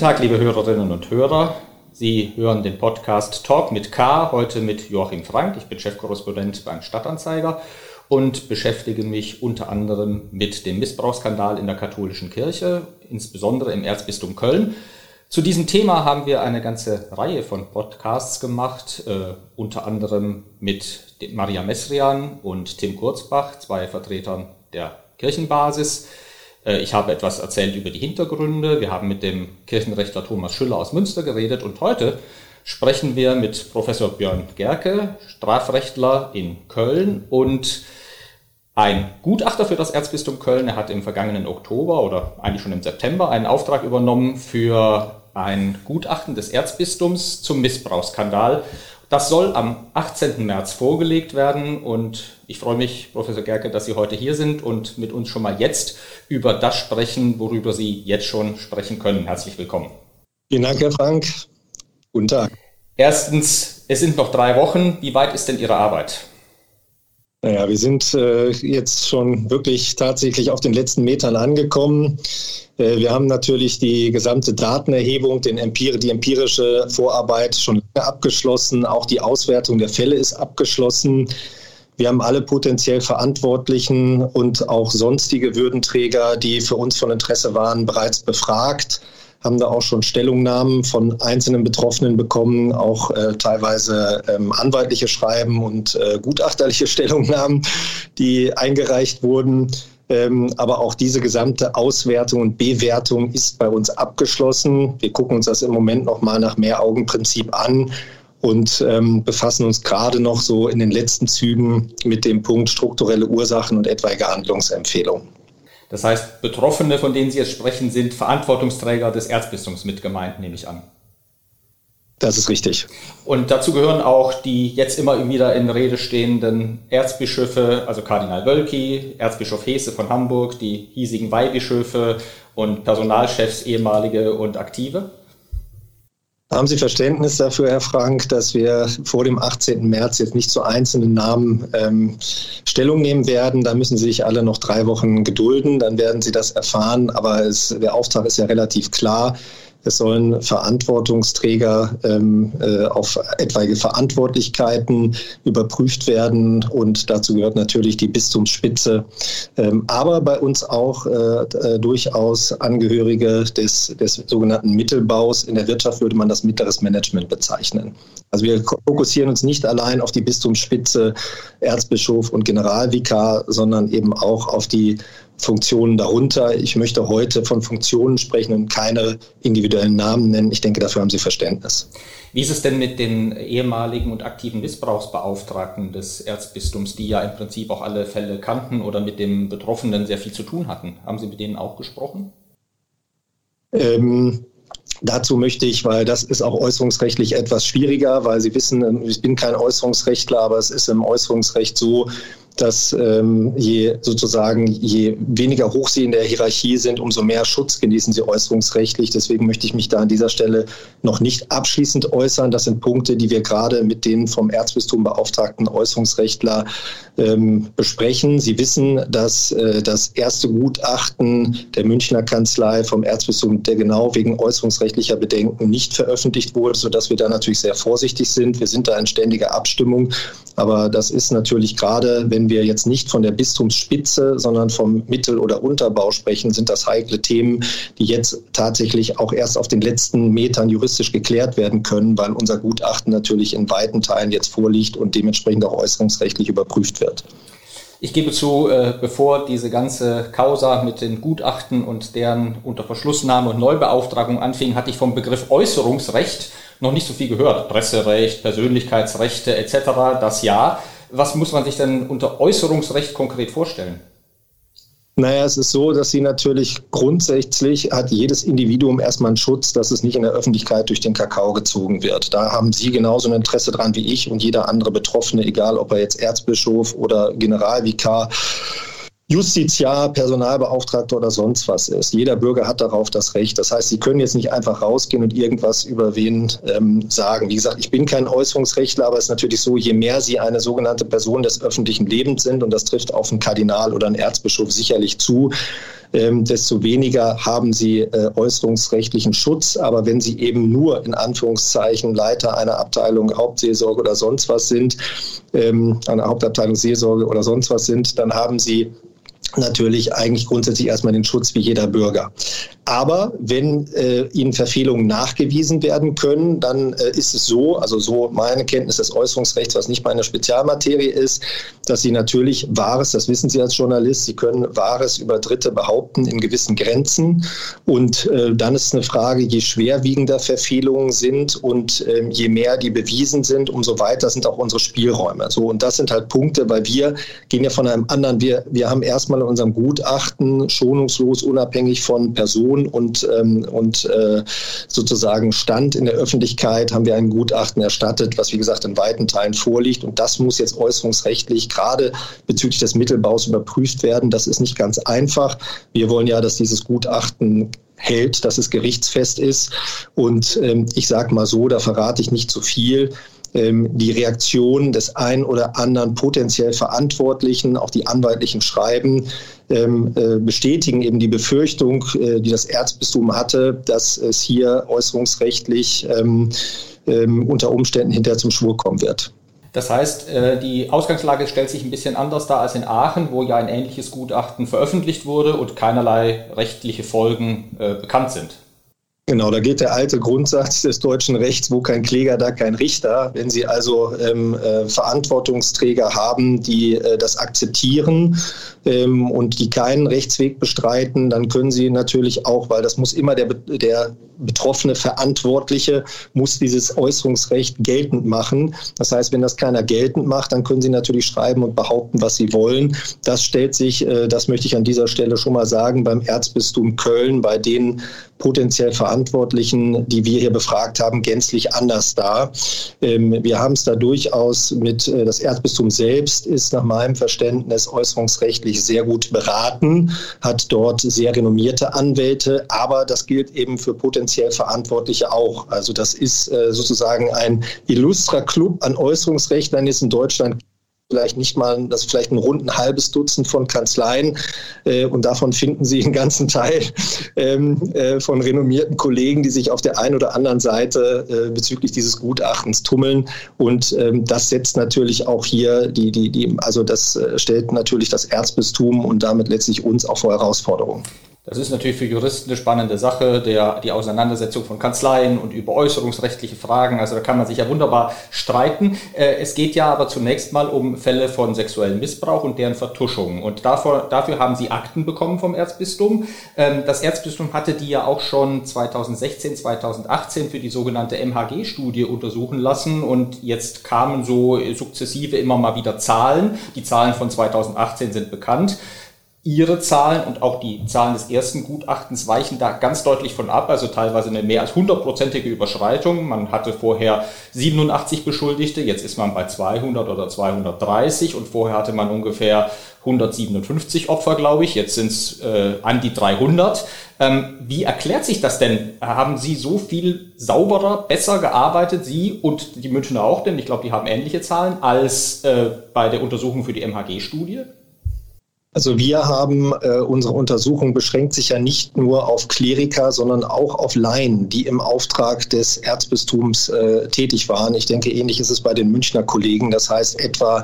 Tag, liebe Hörerinnen und Hörer. Sie hören den Podcast Talk mit K, heute mit Joachim Frank. Ich bin Chefkorrespondent beim Stadtanzeiger und beschäftige mich unter anderem mit dem Missbrauchsskandal in der katholischen Kirche, insbesondere im Erzbistum Köln. Zu diesem Thema haben wir eine ganze Reihe von Podcasts gemacht, äh, unter anderem mit Maria Messrian und Tim Kurzbach, zwei Vertretern der Kirchenbasis. Äh, ich habe etwas erzählt über die Hintergründe. Wir haben mit dem Kirchenrechtler Thomas Schüller aus Münster geredet und heute sprechen wir mit Professor Björn Gerke, Strafrechtler in Köln und ein Gutachter für das Erzbistum Köln. Er hat im vergangenen Oktober oder eigentlich schon im September einen Auftrag übernommen für ein Gutachten des Erzbistums zum Missbrauchsskandal. Das soll am 18. März vorgelegt werden und ich freue mich, Professor Gerke, dass Sie heute hier sind und mit uns schon mal jetzt über das sprechen, worüber Sie jetzt schon sprechen können. Herzlich willkommen. Vielen Dank, Herr Frank. Guten Tag. Erstens, es sind noch drei Wochen. Wie weit ist denn Ihre Arbeit? Naja, wir sind äh, jetzt schon wirklich tatsächlich auf den letzten Metern angekommen. Äh, wir haben natürlich die gesamte Datenerhebung, den Empir die empirische Vorarbeit schon abgeschlossen. Auch die Auswertung der Fälle ist abgeschlossen. Wir haben alle potenziell Verantwortlichen und auch sonstige Würdenträger, die für uns von Interesse waren, bereits befragt haben da auch schon Stellungnahmen von einzelnen Betroffenen bekommen, auch äh, teilweise ähm, anwaltliche Schreiben und äh, gutachterliche Stellungnahmen, die eingereicht wurden. Ähm, aber auch diese gesamte Auswertung und Bewertung ist bei uns abgeschlossen. Wir gucken uns das im Moment noch mal nach Mehr-Augen-Prinzip an und ähm, befassen uns gerade noch so in den letzten Zügen mit dem Punkt strukturelle Ursachen und etwaige Handlungsempfehlungen. Das heißt, Betroffene, von denen Sie jetzt sprechen, sind Verantwortungsträger des Erzbistums mit gemeint, nehme ich an. Das ist richtig. Und dazu gehören auch die jetzt immer wieder in Rede stehenden Erzbischöfe, also Kardinal Wölki, Erzbischof Hesse von Hamburg, die hiesigen Weihbischöfe und Personalchefs, ehemalige und aktive. Haben Sie Verständnis dafür, Herr Frank, dass wir vor dem 18. März jetzt nicht zu einzelnen Namen ähm, Stellung nehmen werden? Da müssen Sie sich alle noch drei Wochen gedulden, dann werden Sie das erfahren. Aber es, der Auftrag ist ja relativ klar. Es sollen Verantwortungsträger ähm, äh, auf etwaige Verantwortlichkeiten überprüft werden und dazu gehört natürlich die Bistumsspitze, ähm, aber bei uns auch äh, äh, durchaus Angehörige des, des sogenannten Mittelbaus. In der Wirtschaft würde man das mittleres Management bezeichnen. Also wir fokussieren uns nicht allein auf die Bistumsspitze, Erzbischof und Generalvikar, sondern eben auch auf die Funktionen darunter. Ich möchte heute von Funktionen sprechen und keine individuellen Namen nennen. Ich denke, dafür haben Sie Verständnis. Wie ist es denn mit den ehemaligen und aktiven Missbrauchsbeauftragten des Erzbistums, die ja im Prinzip auch alle Fälle kannten oder mit dem Betroffenen sehr viel zu tun hatten? Haben Sie mit denen auch gesprochen? Ähm, Dazu möchte ich, weil das ist auch äußerungsrechtlich etwas schwieriger, weil Sie wissen, ich bin kein Äußerungsrechtler, aber es ist im Äußerungsrecht so, dass ähm, je sozusagen je weniger hoch sie in der Hierarchie sind, umso mehr Schutz genießen sie äußerungsrechtlich. Deswegen möchte ich mich da an dieser Stelle noch nicht abschließend äußern. Das sind Punkte, die wir gerade mit den vom Erzbistum beauftragten Äußerungsrechtler ähm, besprechen. Sie wissen, dass äh, das erste Gutachten der Münchner Kanzlei vom Erzbistum, der genau wegen äußerungsrechtlicher Bedenken nicht veröffentlicht wurde, sodass wir da natürlich sehr vorsichtig sind. Wir sind da in ständiger Abstimmung. Aber das ist natürlich gerade, wenn wir jetzt nicht von der Bistumsspitze, sondern vom Mittel- oder Unterbau sprechen, sind das heikle Themen, die jetzt tatsächlich auch erst auf den letzten Metern juristisch geklärt werden können, weil unser Gutachten natürlich in weiten Teilen jetzt vorliegt und dementsprechend auch äußerungsrechtlich überprüft wird. Ich gebe zu, äh, bevor diese ganze Causa mit den Gutachten und deren Unterverschlussnahme und Neubeauftragung anfing, hatte ich vom Begriff Äußerungsrecht noch nicht so viel gehört. Presserecht, Persönlichkeitsrechte etc. Das ja. Was muss man sich denn unter Äußerungsrecht konkret vorstellen? Naja, es ist so, dass sie natürlich grundsätzlich hat jedes Individuum erstmal einen Schutz, dass es nicht in der Öffentlichkeit durch den Kakao gezogen wird. Da haben Sie genauso ein Interesse dran wie ich und jeder andere Betroffene, egal ob er jetzt Erzbischof oder Generalvikar Justiziar, Personalbeauftragter oder sonst was ist. Jeder Bürger hat darauf das Recht. Das heißt, Sie können jetzt nicht einfach rausgehen und irgendwas über wen ähm, sagen. Wie gesagt, ich bin kein Äußerungsrechtler, aber es ist natürlich so, je mehr Sie eine sogenannte Person des öffentlichen Lebens sind, und das trifft auf einen Kardinal oder einen Erzbischof sicherlich zu, ähm, desto weniger haben sie äh, äußerungsrechtlichen Schutz. Aber wenn sie eben nur in Anführungszeichen Leiter einer Abteilung Hauptseelsorge oder sonst was sind, ähm, einer Hauptabteilung Seelsorge oder sonst was sind, dann haben sie natürlich eigentlich grundsätzlich erstmal den Schutz wie jeder Bürger. Aber wenn äh, ihnen Verfehlungen nachgewiesen werden können, dann äh, ist es so, also so meine Kenntnis des Äußerungsrechts, was nicht meine Spezialmaterie ist, dass sie natürlich Wahres, das wissen Sie als Journalist, Sie können Wahres über Dritte behaupten in gewissen Grenzen. Und äh, dann ist eine Frage, je schwerwiegender Verfehlungen sind und ähm, je mehr die bewiesen sind, umso weiter sind auch unsere Spielräume. So, und das sind halt Punkte, weil wir gehen ja von einem anderen, wir, wir haben erstmal in unserem Gutachten schonungslos unabhängig von Personen Position und, ähm, und äh, sozusagen Stand in der Öffentlichkeit haben wir ein Gutachten erstattet, was wie gesagt in weiten Teilen vorliegt. Und das muss jetzt äußerungsrechtlich gerade bezüglich des Mittelbaus überprüft werden. Das ist nicht ganz einfach. Wir wollen ja, dass dieses Gutachten hält, dass es gerichtsfest ist. Und ähm, ich sage mal so, da verrate ich nicht zu viel die Reaktion des ein oder anderen potenziell Verantwortlichen, auch die anwaltlichen Schreiben, ähm, äh, bestätigen eben die Befürchtung, äh, die das Erzbistum hatte, dass es hier äußerungsrechtlich ähm, unter Umständen hinterher zum Schwur kommen wird. Das heißt, äh, die Ausgangslage stellt sich ein bisschen anders dar als in Aachen, wo ja ein ähnliches Gutachten veröffentlicht wurde und keinerlei rechtliche Folgen bekannt sind. Genau, da geht der alte Grundsatz des deutschen Rechts, wo kein Kläger, da kein Richter. Wenn Sie also ähm, äh, Verantwortungsträger haben, die äh, das akzeptieren ähm, und die keinen Rechtsweg bestreiten, dann können Sie natürlich auch, weil das muss immer der, der betroffene Verantwortliche, muss dieses Äußerungsrecht geltend machen. Das heißt, wenn das keiner geltend macht, dann können Sie natürlich schreiben und behaupten, was Sie wollen. Das stellt sich, äh, das möchte ich an dieser Stelle schon mal sagen, beim Erzbistum Köln, bei den potenziell Verantwortlichen, die wir hier befragt haben, gänzlich anders dar. Ähm, wir haben es da durchaus mit, äh, das Erzbistum selbst ist nach meinem Verständnis äußerungsrechtlich sehr gut beraten, hat dort sehr renommierte Anwälte, aber das gilt eben für potenziell Verantwortliche auch. Also das ist äh, sozusagen ein illustrer Club an Äußerungsrechtlern, die es in Deutschland vielleicht nicht mal, das vielleicht ein rund ein halbes Dutzend von Kanzleien äh, und davon finden Sie einen ganzen Teil ähm, äh, von renommierten Kollegen, die sich auf der einen oder anderen Seite äh, bezüglich dieses Gutachtens tummeln und ähm, das setzt natürlich auch hier die, die, die, also das äh, stellt natürlich das Erzbistum und damit letztlich uns auch vor Herausforderungen. Das ist natürlich für Juristen eine spannende Sache, der, die Auseinandersetzung von Kanzleien und über äußerungsrechtliche Fragen. Also da kann man sich ja wunderbar streiten. Äh, es geht ja aber zunächst mal um Fälle von sexuellem Missbrauch und deren Vertuschung. Und dafür, dafür haben Sie Akten bekommen vom Erzbistum. Ähm, das Erzbistum hatte die ja auch schon 2016, 2018 für die sogenannte MHG-Studie untersuchen lassen. Und jetzt kamen so sukzessive immer mal wieder Zahlen. Die Zahlen von 2018 sind bekannt. Ihre Zahlen und auch die Zahlen des ersten Gutachtens weichen da ganz deutlich von ab, also teilweise eine mehr als hundertprozentige Überschreitung. Man hatte vorher 87 Beschuldigte, jetzt ist man bei 200 oder 230 und vorher hatte man ungefähr 157 Opfer, glaube ich. Jetzt sind es äh, an die 300. Ähm, wie erklärt sich das denn? Haben Sie so viel sauberer, besser gearbeitet, Sie und die Münchner auch, denn ich glaube, die haben ähnliche Zahlen, als äh, bei der Untersuchung für die MHG-Studie? Also wir haben, äh, unsere Untersuchung beschränkt sich ja nicht nur auf Kleriker, sondern auch auf Laien, die im Auftrag des Erzbistums äh, tätig waren. Ich denke, ähnlich ist es bei den Münchner Kollegen. Das heißt etwa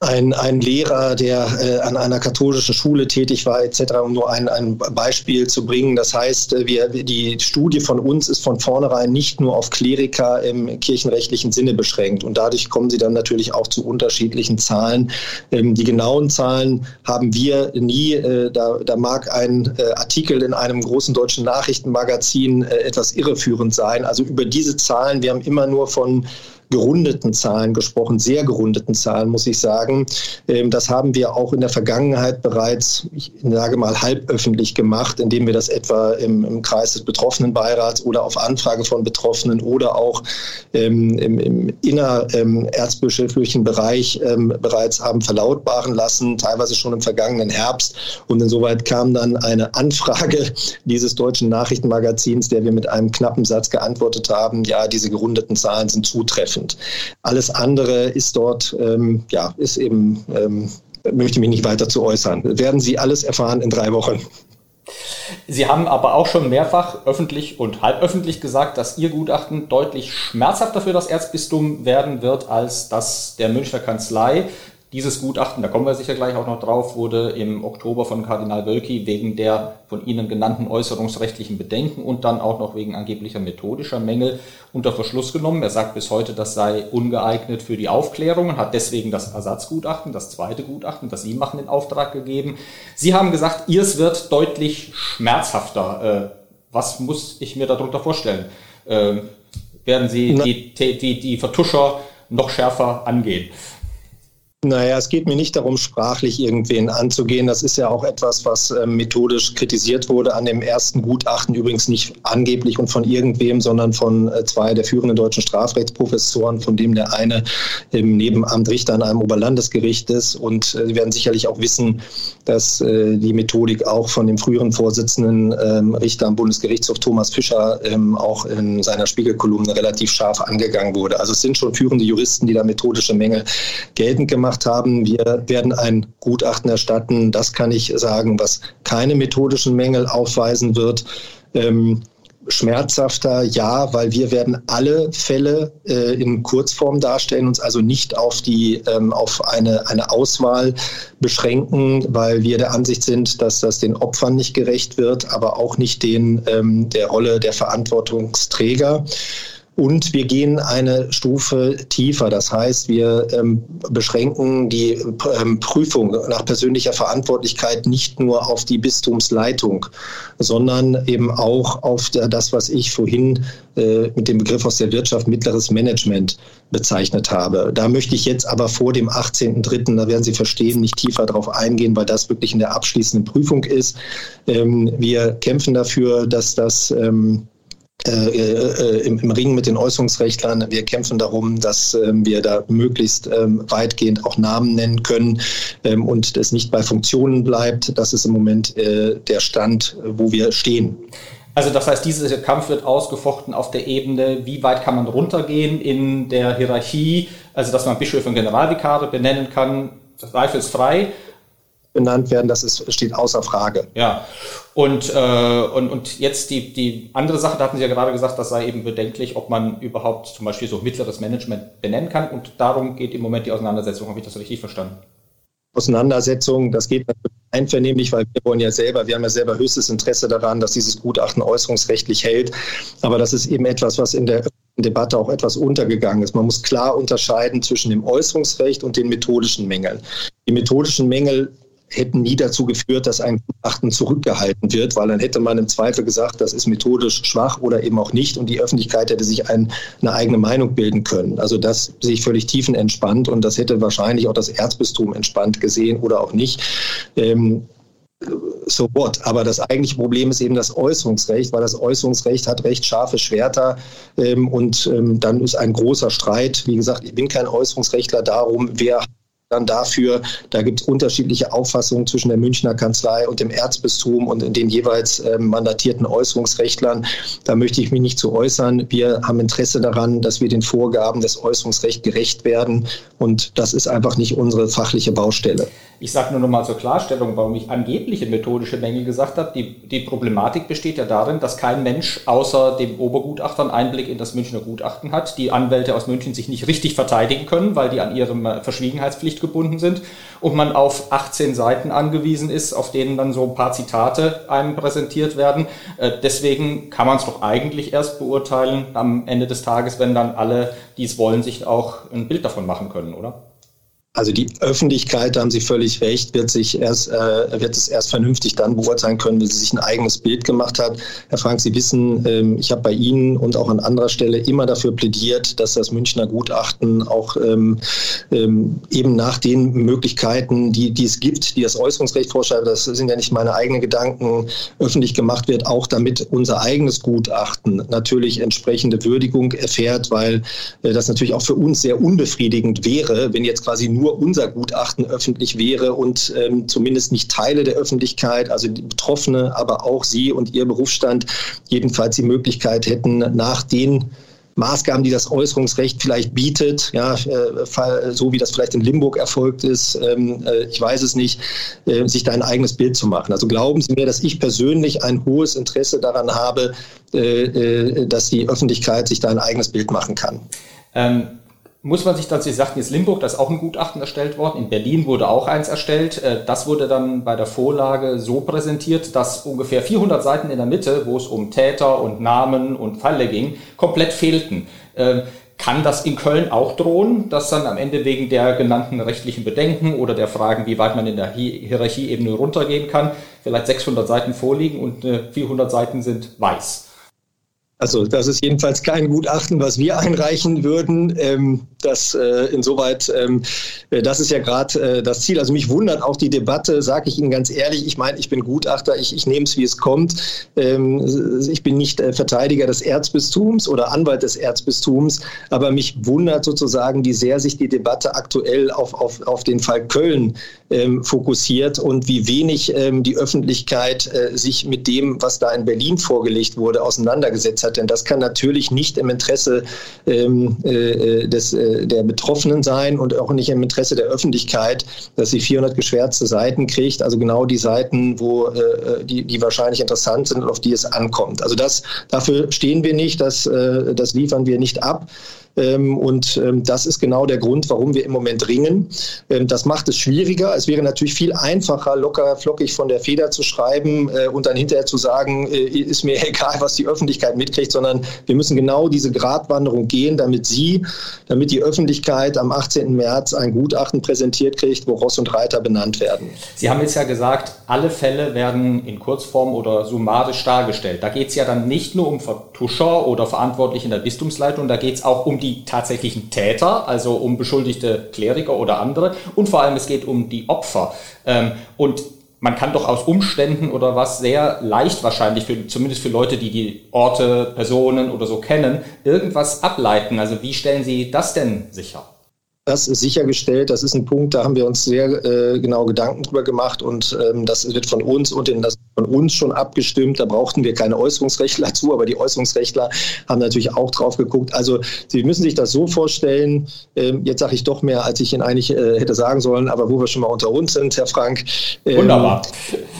ein, ein Lehrer, der äh, an einer katholischen Schule tätig war, etc., um nur ein, ein Beispiel zu bringen. Das heißt, äh, wir, die Studie von uns ist von vornherein nicht nur auf Kleriker im kirchenrechtlichen Sinne beschränkt. Und dadurch kommen sie dann natürlich auch zu unterschiedlichen Zahlen. Ähm, die genauen Zahlen haben wir nie. Äh, da, da mag ein äh, Artikel in einem großen deutschen Nachrichtenmagazin äh, etwas irreführend sein. Also über diese Zahlen, wir haben immer nur von gerundeten Zahlen gesprochen, sehr gerundeten Zahlen, muss ich sagen. Ähm, das haben wir auch in der Vergangenheit bereits, ich sage mal, halböffentlich gemacht, indem wir das etwa im, im Kreis des Betroffenenbeirats oder auf Anfrage von Betroffenen oder auch ähm, im, im innererzbischöflichen ähm, Bereich bereits haben verlautbaren lassen, teilweise schon im vergangenen Herbst. Und insoweit kam dann eine Anfrage dieses deutschen Nachrichtenmagazins, der wir mit einem knappen Satz geantwortet haben, ja, diese gerundeten Zahlen sind zutreffend. Alles andere ist dort, ähm, ja, ist eben ähm, möchte mich nicht weiter zu äußern. Werden Sie alles erfahren in drei Wochen. Sie haben aber auch schon mehrfach öffentlich und halböffentlich gesagt, dass Ihr Gutachten deutlich schmerzhafter für das Erzbistum werden wird als das der Münchner Kanzlei. Dieses Gutachten, da kommen wir sicher gleich auch noch drauf, wurde im Oktober von Kardinal Wölki wegen der von Ihnen genannten äußerungsrechtlichen Bedenken und dann auch noch wegen angeblicher methodischer Mängel unter Verschluss genommen. Er sagt bis heute, das sei ungeeignet für die Aufklärung und hat deswegen das Ersatzgutachten, das zweite Gutachten, das Sie machen, in Auftrag gegeben. Sie haben gesagt, Ihrs wird deutlich schmerzhafter. Äh, was muss ich mir darunter vorstellen? Äh, werden Sie die, die, die Vertuscher noch schärfer angehen? Naja, es geht mir nicht darum, sprachlich irgendwen anzugehen. Das ist ja auch etwas, was äh, methodisch kritisiert wurde an dem ersten Gutachten. Übrigens nicht angeblich und von irgendwem, sondern von äh, zwei der führenden deutschen Strafrechtsprofessoren, von dem der eine im Nebenamt Richter an einem Oberlandesgericht ist. Und äh, Sie werden sicherlich auch wissen, dass äh, die Methodik auch von dem früheren Vorsitzenden ähm, Richter am Bundesgerichtshof Thomas Fischer ähm, auch in seiner Spiegelkolumne relativ scharf angegangen wurde. Also es sind schon führende Juristen, die da methodische Mängel geltend gemacht gemacht haben. Wir werden ein Gutachten erstatten, das kann ich sagen, was keine methodischen Mängel aufweisen wird. Ähm, schmerzhafter, ja, weil wir werden alle Fälle äh, in Kurzform darstellen, uns also nicht auf die ähm, auf eine, eine Auswahl beschränken, weil wir der Ansicht sind, dass das den Opfern nicht gerecht wird, aber auch nicht den ähm, der Rolle der Verantwortungsträger. Und wir gehen eine Stufe tiefer. Das heißt, wir ähm, beschränken die ähm, Prüfung nach persönlicher Verantwortlichkeit nicht nur auf die Bistumsleitung, sondern eben auch auf das, was ich vorhin äh, mit dem Begriff aus der Wirtschaft mittleres Management bezeichnet habe. Da möchte ich jetzt aber vor dem 18.03., da werden Sie verstehen, nicht tiefer darauf eingehen, weil das wirklich in der abschließenden Prüfung ist. Ähm, wir kämpfen dafür, dass das ähm, äh, äh, im, im, Ring mit den Äußerungsrechtlern. Wir kämpfen darum, dass ähm, wir da möglichst ähm, weitgehend auch Namen nennen können ähm, und es nicht bei Funktionen bleibt. Das ist im Moment äh, der Stand, wo wir stehen. Also das heißt, dieser Kampf wird ausgefochten auf der Ebene, wie weit kann man runtergehen in der Hierarchie, also dass man Bischöfe und Generalvikare benennen kann, zweifelsfrei benannt werden, das ist, steht außer Frage. Ja, und, äh, und, und jetzt die, die andere Sache, da hatten Sie ja gerade gesagt, das sei eben bedenklich, ob man überhaupt zum Beispiel so mittleres Management benennen kann. Und darum geht im Moment die Auseinandersetzung. Habe ich das richtig verstanden? Auseinandersetzung, das geht natürlich einvernehmlich, weil wir wollen ja selber, wir haben ja selber höchstes Interesse daran, dass dieses Gutachten äußerungsrechtlich hält. Aber das ist eben etwas, was in der Debatte auch etwas untergegangen ist. Man muss klar unterscheiden zwischen dem Äußerungsrecht und den methodischen Mängeln. Die methodischen Mängel hätten nie dazu geführt, dass ein Gutachten zurückgehalten wird, weil dann hätte man im Zweifel gesagt, das ist methodisch schwach oder eben auch nicht und die Öffentlichkeit hätte sich ein, eine eigene Meinung bilden können. Also das sehe ich völlig tiefenentspannt und das hätte wahrscheinlich auch das Erzbistum entspannt gesehen oder auch nicht. Ähm, so what. Aber das eigentliche Problem ist eben das Äußerungsrecht, weil das Äußerungsrecht hat recht scharfe Schwerter ähm, und ähm, dann ist ein großer Streit. Wie gesagt, ich bin kein Äußerungsrechtler darum, wer dann dafür. Da gibt es unterschiedliche Auffassungen zwischen der Münchner Kanzlei und dem Erzbistum und den jeweils äh, mandatierten Äußerungsrechtlern. Da möchte ich mich nicht zu äußern. Wir haben Interesse daran, dass wir den Vorgaben des Äußerungsrechts gerecht werden. Und das ist einfach nicht unsere fachliche Baustelle. Ich sage nur noch mal zur Klarstellung, warum ich angebliche methodische Mängel gesagt habe. Die, die Problematik besteht ja darin, dass kein Mensch außer dem Obergutachter einen Einblick in das Münchner Gutachten hat. Die Anwälte aus München sich nicht richtig verteidigen können, weil die an ihrem äh, Verschwiegenheitspflicht gebunden sind und man auf 18 Seiten angewiesen ist, auf denen dann so ein paar Zitate einem präsentiert werden. Äh, deswegen kann man es doch eigentlich erst beurteilen am Ende des Tages, wenn dann alle, die es wollen, sich auch ein Bild davon machen können, oder? Also die Öffentlichkeit, da haben Sie völlig recht, wird sich erst, äh, wird es erst vernünftig dann beurteilen können, wenn sie sich ein eigenes Bild gemacht hat. Herr Frank, Sie wissen, ähm, ich habe bei Ihnen und auch an anderer Stelle immer dafür plädiert, dass das Münchner Gutachten auch ähm, ähm, eben nach den Möglichkeiten, die, die es gibt, die das Äußerungsrecht vorschreibt, das sind ja nicht meine eigenen Gedanken, öffentlich gemacht wird, auch damit unser eigenes Gutachten natürlich entsprechende Würdigung erfährt, weil äh, das natürlich auch für uns sehr unbefriedigend wäre, wenn jetzt quasi nur nur unser Gutachten öffentlich wäre und ähm, zumindest nicht Teile der Öffentlichkeit, also die Betroffene, aber auch Sie und Ihr Berufsstand jedenfalls die Möglichkeit hätten, nach den Maßgaben, die das Äußerungsrecht vielleicht bietet, ja, äh, so wie das vielleicht in Limburg erfolgt ist, ähm, äh, ich weiß es nicht, äh, sich da ein eigenes Bild zu machen. Also glauben Sie mir, dass ich persönlich ein hohes Interesse daran habe, dass die Öffentlichkeit sich da ein eigenes Bild machen kann. Ähm muss man sich dann, Sie sagten jetzt Limburg, da ist auch ein Gutachten erstellt worden, in Berlin wurde auch eins erstellt. Das wurde dann bei der Vorlage so präsentiert, dass ungefähr 400 Seiten in der Mitte, wo es um Täter und Namen und Falle ging, komplett fehlten. Kann das in Köln auch drohen, dass dann am Ende wegen der genannten rechtlichen Bedenken oder der Fragen, wie weit man in der Hierarchieebene runtergehen kann, vielleicht 600 Seiten vorliegen und 400 Seiten sind weiß? Also das ist jedenfalls kein Gutachten, was wir einreichen würden. Ähm, das äh, insoweit, ähm, äh, das ist ja gerade äh, das Ziel. Also mich wundert auch die Debatte, sage ich Ihnen ganz ehrlich. Ich meine, ich bin Gutachter, ich, ich nehme es, wie es kommt. Ähm, ich bin nicht äh, Verteidiger des Erzbistums oder Anwalt des Erzbistums, aber mich wundert sozusagen, wie sehr sich die Debatte aktuell auf, auf, auf den Fall Köln ähm, fokussiert und wie wenig ähm, die Öffentlichkeit äh, sich mit dem, was da in Berlin vorgelegt wurde, auseinandergesetzt hat. Denn das kann natürlich nicht im Interesse ähm, äh, des, äh, der Betroffenen sein und auch nicht im Interesse der Öffentlichkeit, dass sie 400 geschwärzte Seiten kriegt, also genau die Seiten, wo äh, die, die wahrscheinlich interessant sind und auf die es ankommt. Also das, dafür stehen wir nicht, das, äh, das liefern wir nicht ab. Ähm, und ähm, das ist genau der Grund, warum wir im Moment ringen. Ähm, das macht es schwieriger. Es wäre natürlich viel einfacher, locker, flockig von der Feder zu schreiben äh, und dann hinterher zu sagen, äh, ist mir egal, was die Öffentlichkeit mitkriegt, sondern wir müssen genau diese Gratwanderung gehen, damit Sie, damit die Öffentlichkeit am 18. März ein Gutachten präsentiert kriegt, wo Ross und Reiter benannt werden. Sie haben jetzt ja gesagt, alle Fälle werden in Kurzform oder summarisch dargestellt. Da geht es ja dann nicht nur um Vertuscher oder Verantwortliche in der Bistumsleitung, da geht es auch um die tatsächlichen Täter, also um beschuldigte Kleriker oder andere. Und vor allem es geht um die Opfer. Ähm, und man kann doch aus Umständen oder was sehr leicht wahrscheinlich, für, zumindest für Leute, die die Orte, Personen oder so kennen, irgendwas ableiten. Also wie stellen Sie das denn sicher? Das ist sichergestellt. Das ist ein Punkt, da haben wir uns sehr äh, genau Gedanken drüber gemacht und ähm, das wird von uns und das von uns schon abgestimmt. Da brauchten wir keine Äußerungsrechtler zu, aber die Äußerungsrechtler haben natürlich auch drauf geguckt. Also Sie müssen sich das so vorstellen. Ähm, jetzt sage ich doch mehr, als ich Ihnen eigentlich äh, hätte sagen sollen, aber wo wir schon mal unter uns sind, Herr Frank. Ähm, Wunderbar.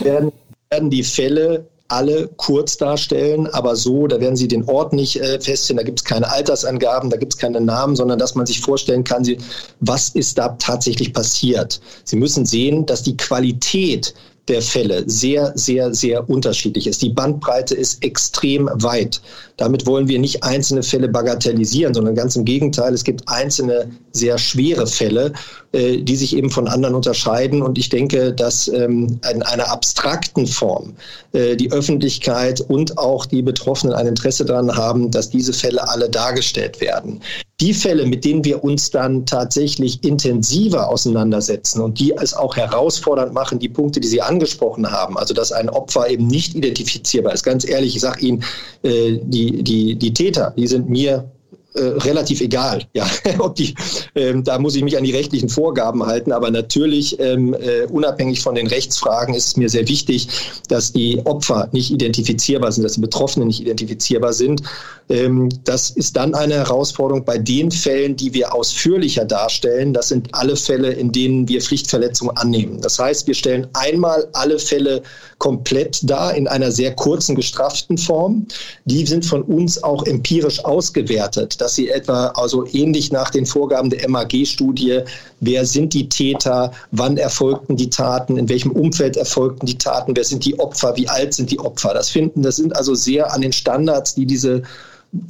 Werden, werden die Fälle alle kurz darstellen, aber so, da werden Sie den Ort nicht äh, feststellen, da gibt es keine Altersangaben, da gibt es keine Namen, sondern dass man sich vorstellen kann, Sie, was ist da tatsächlich passiert. Sie müssen sehen, dass die Qualität der Fälle sehr, sehr, sehr unterschiedlich ist. Die Bandbreite ist extrem weit. Damit wollen wir nicht einzelne Fälle bagatellisieren, sondern ganz im Gegenteil, es gibt einzelne sehr schwere Fälle, äh, die sich eben von anderen unterscheiden. Und ich denke, dass ähm, in einer abstrakten Form äh, die Öffentlichkeit und auch die Betroffenen ein Interesse daran haben, dass diese Fälle alle dargestellt werden die Fälle, mit denen wir uns dann tatsächlich intensiver auseinandersetzen und die es auch herausfordernd machen, die Punkte, die Sie angesprochen haben, also dass ein Opfer eben nicht identifizierbar ist. Ganz ehrlich, ich sage Ihnen, äh, die, die, die Täter, die sind mir äh, relativ egal. Ja, ob die, ähm, da muss ich mich an die rechtlichen Vorgaben halten, aber natürlich ähm, äh, unabhängig von den Rechtsfragen ist es mir sehr wichtig, dass die Opfer nicht identifizierbar sind, dass die Betroffenen nicht identifizierbar sind. Ähm, das ist dann eine Herausforderung bei den Fällen, die wir ausführlicher darstellen. Das sind alle Fälle, in denen wir Pflichtverletzungen annehmen. Das heißt, wir stellen einmal alle Fälle komplett dar in einer sehr kurzen gestraften Form. Die sind von uns auch empirisch ausgewertet dass sie etwa also ähnlich nach den Vorgaben der MAG-Studie, wer sind die Täter, wann erfolgten die Taten, in welchem Umfeld erfolgten die Taten, wer sind die Opfer, wie alt sind die Opfer. Das finden, das sind also sehr an den Standards, die diese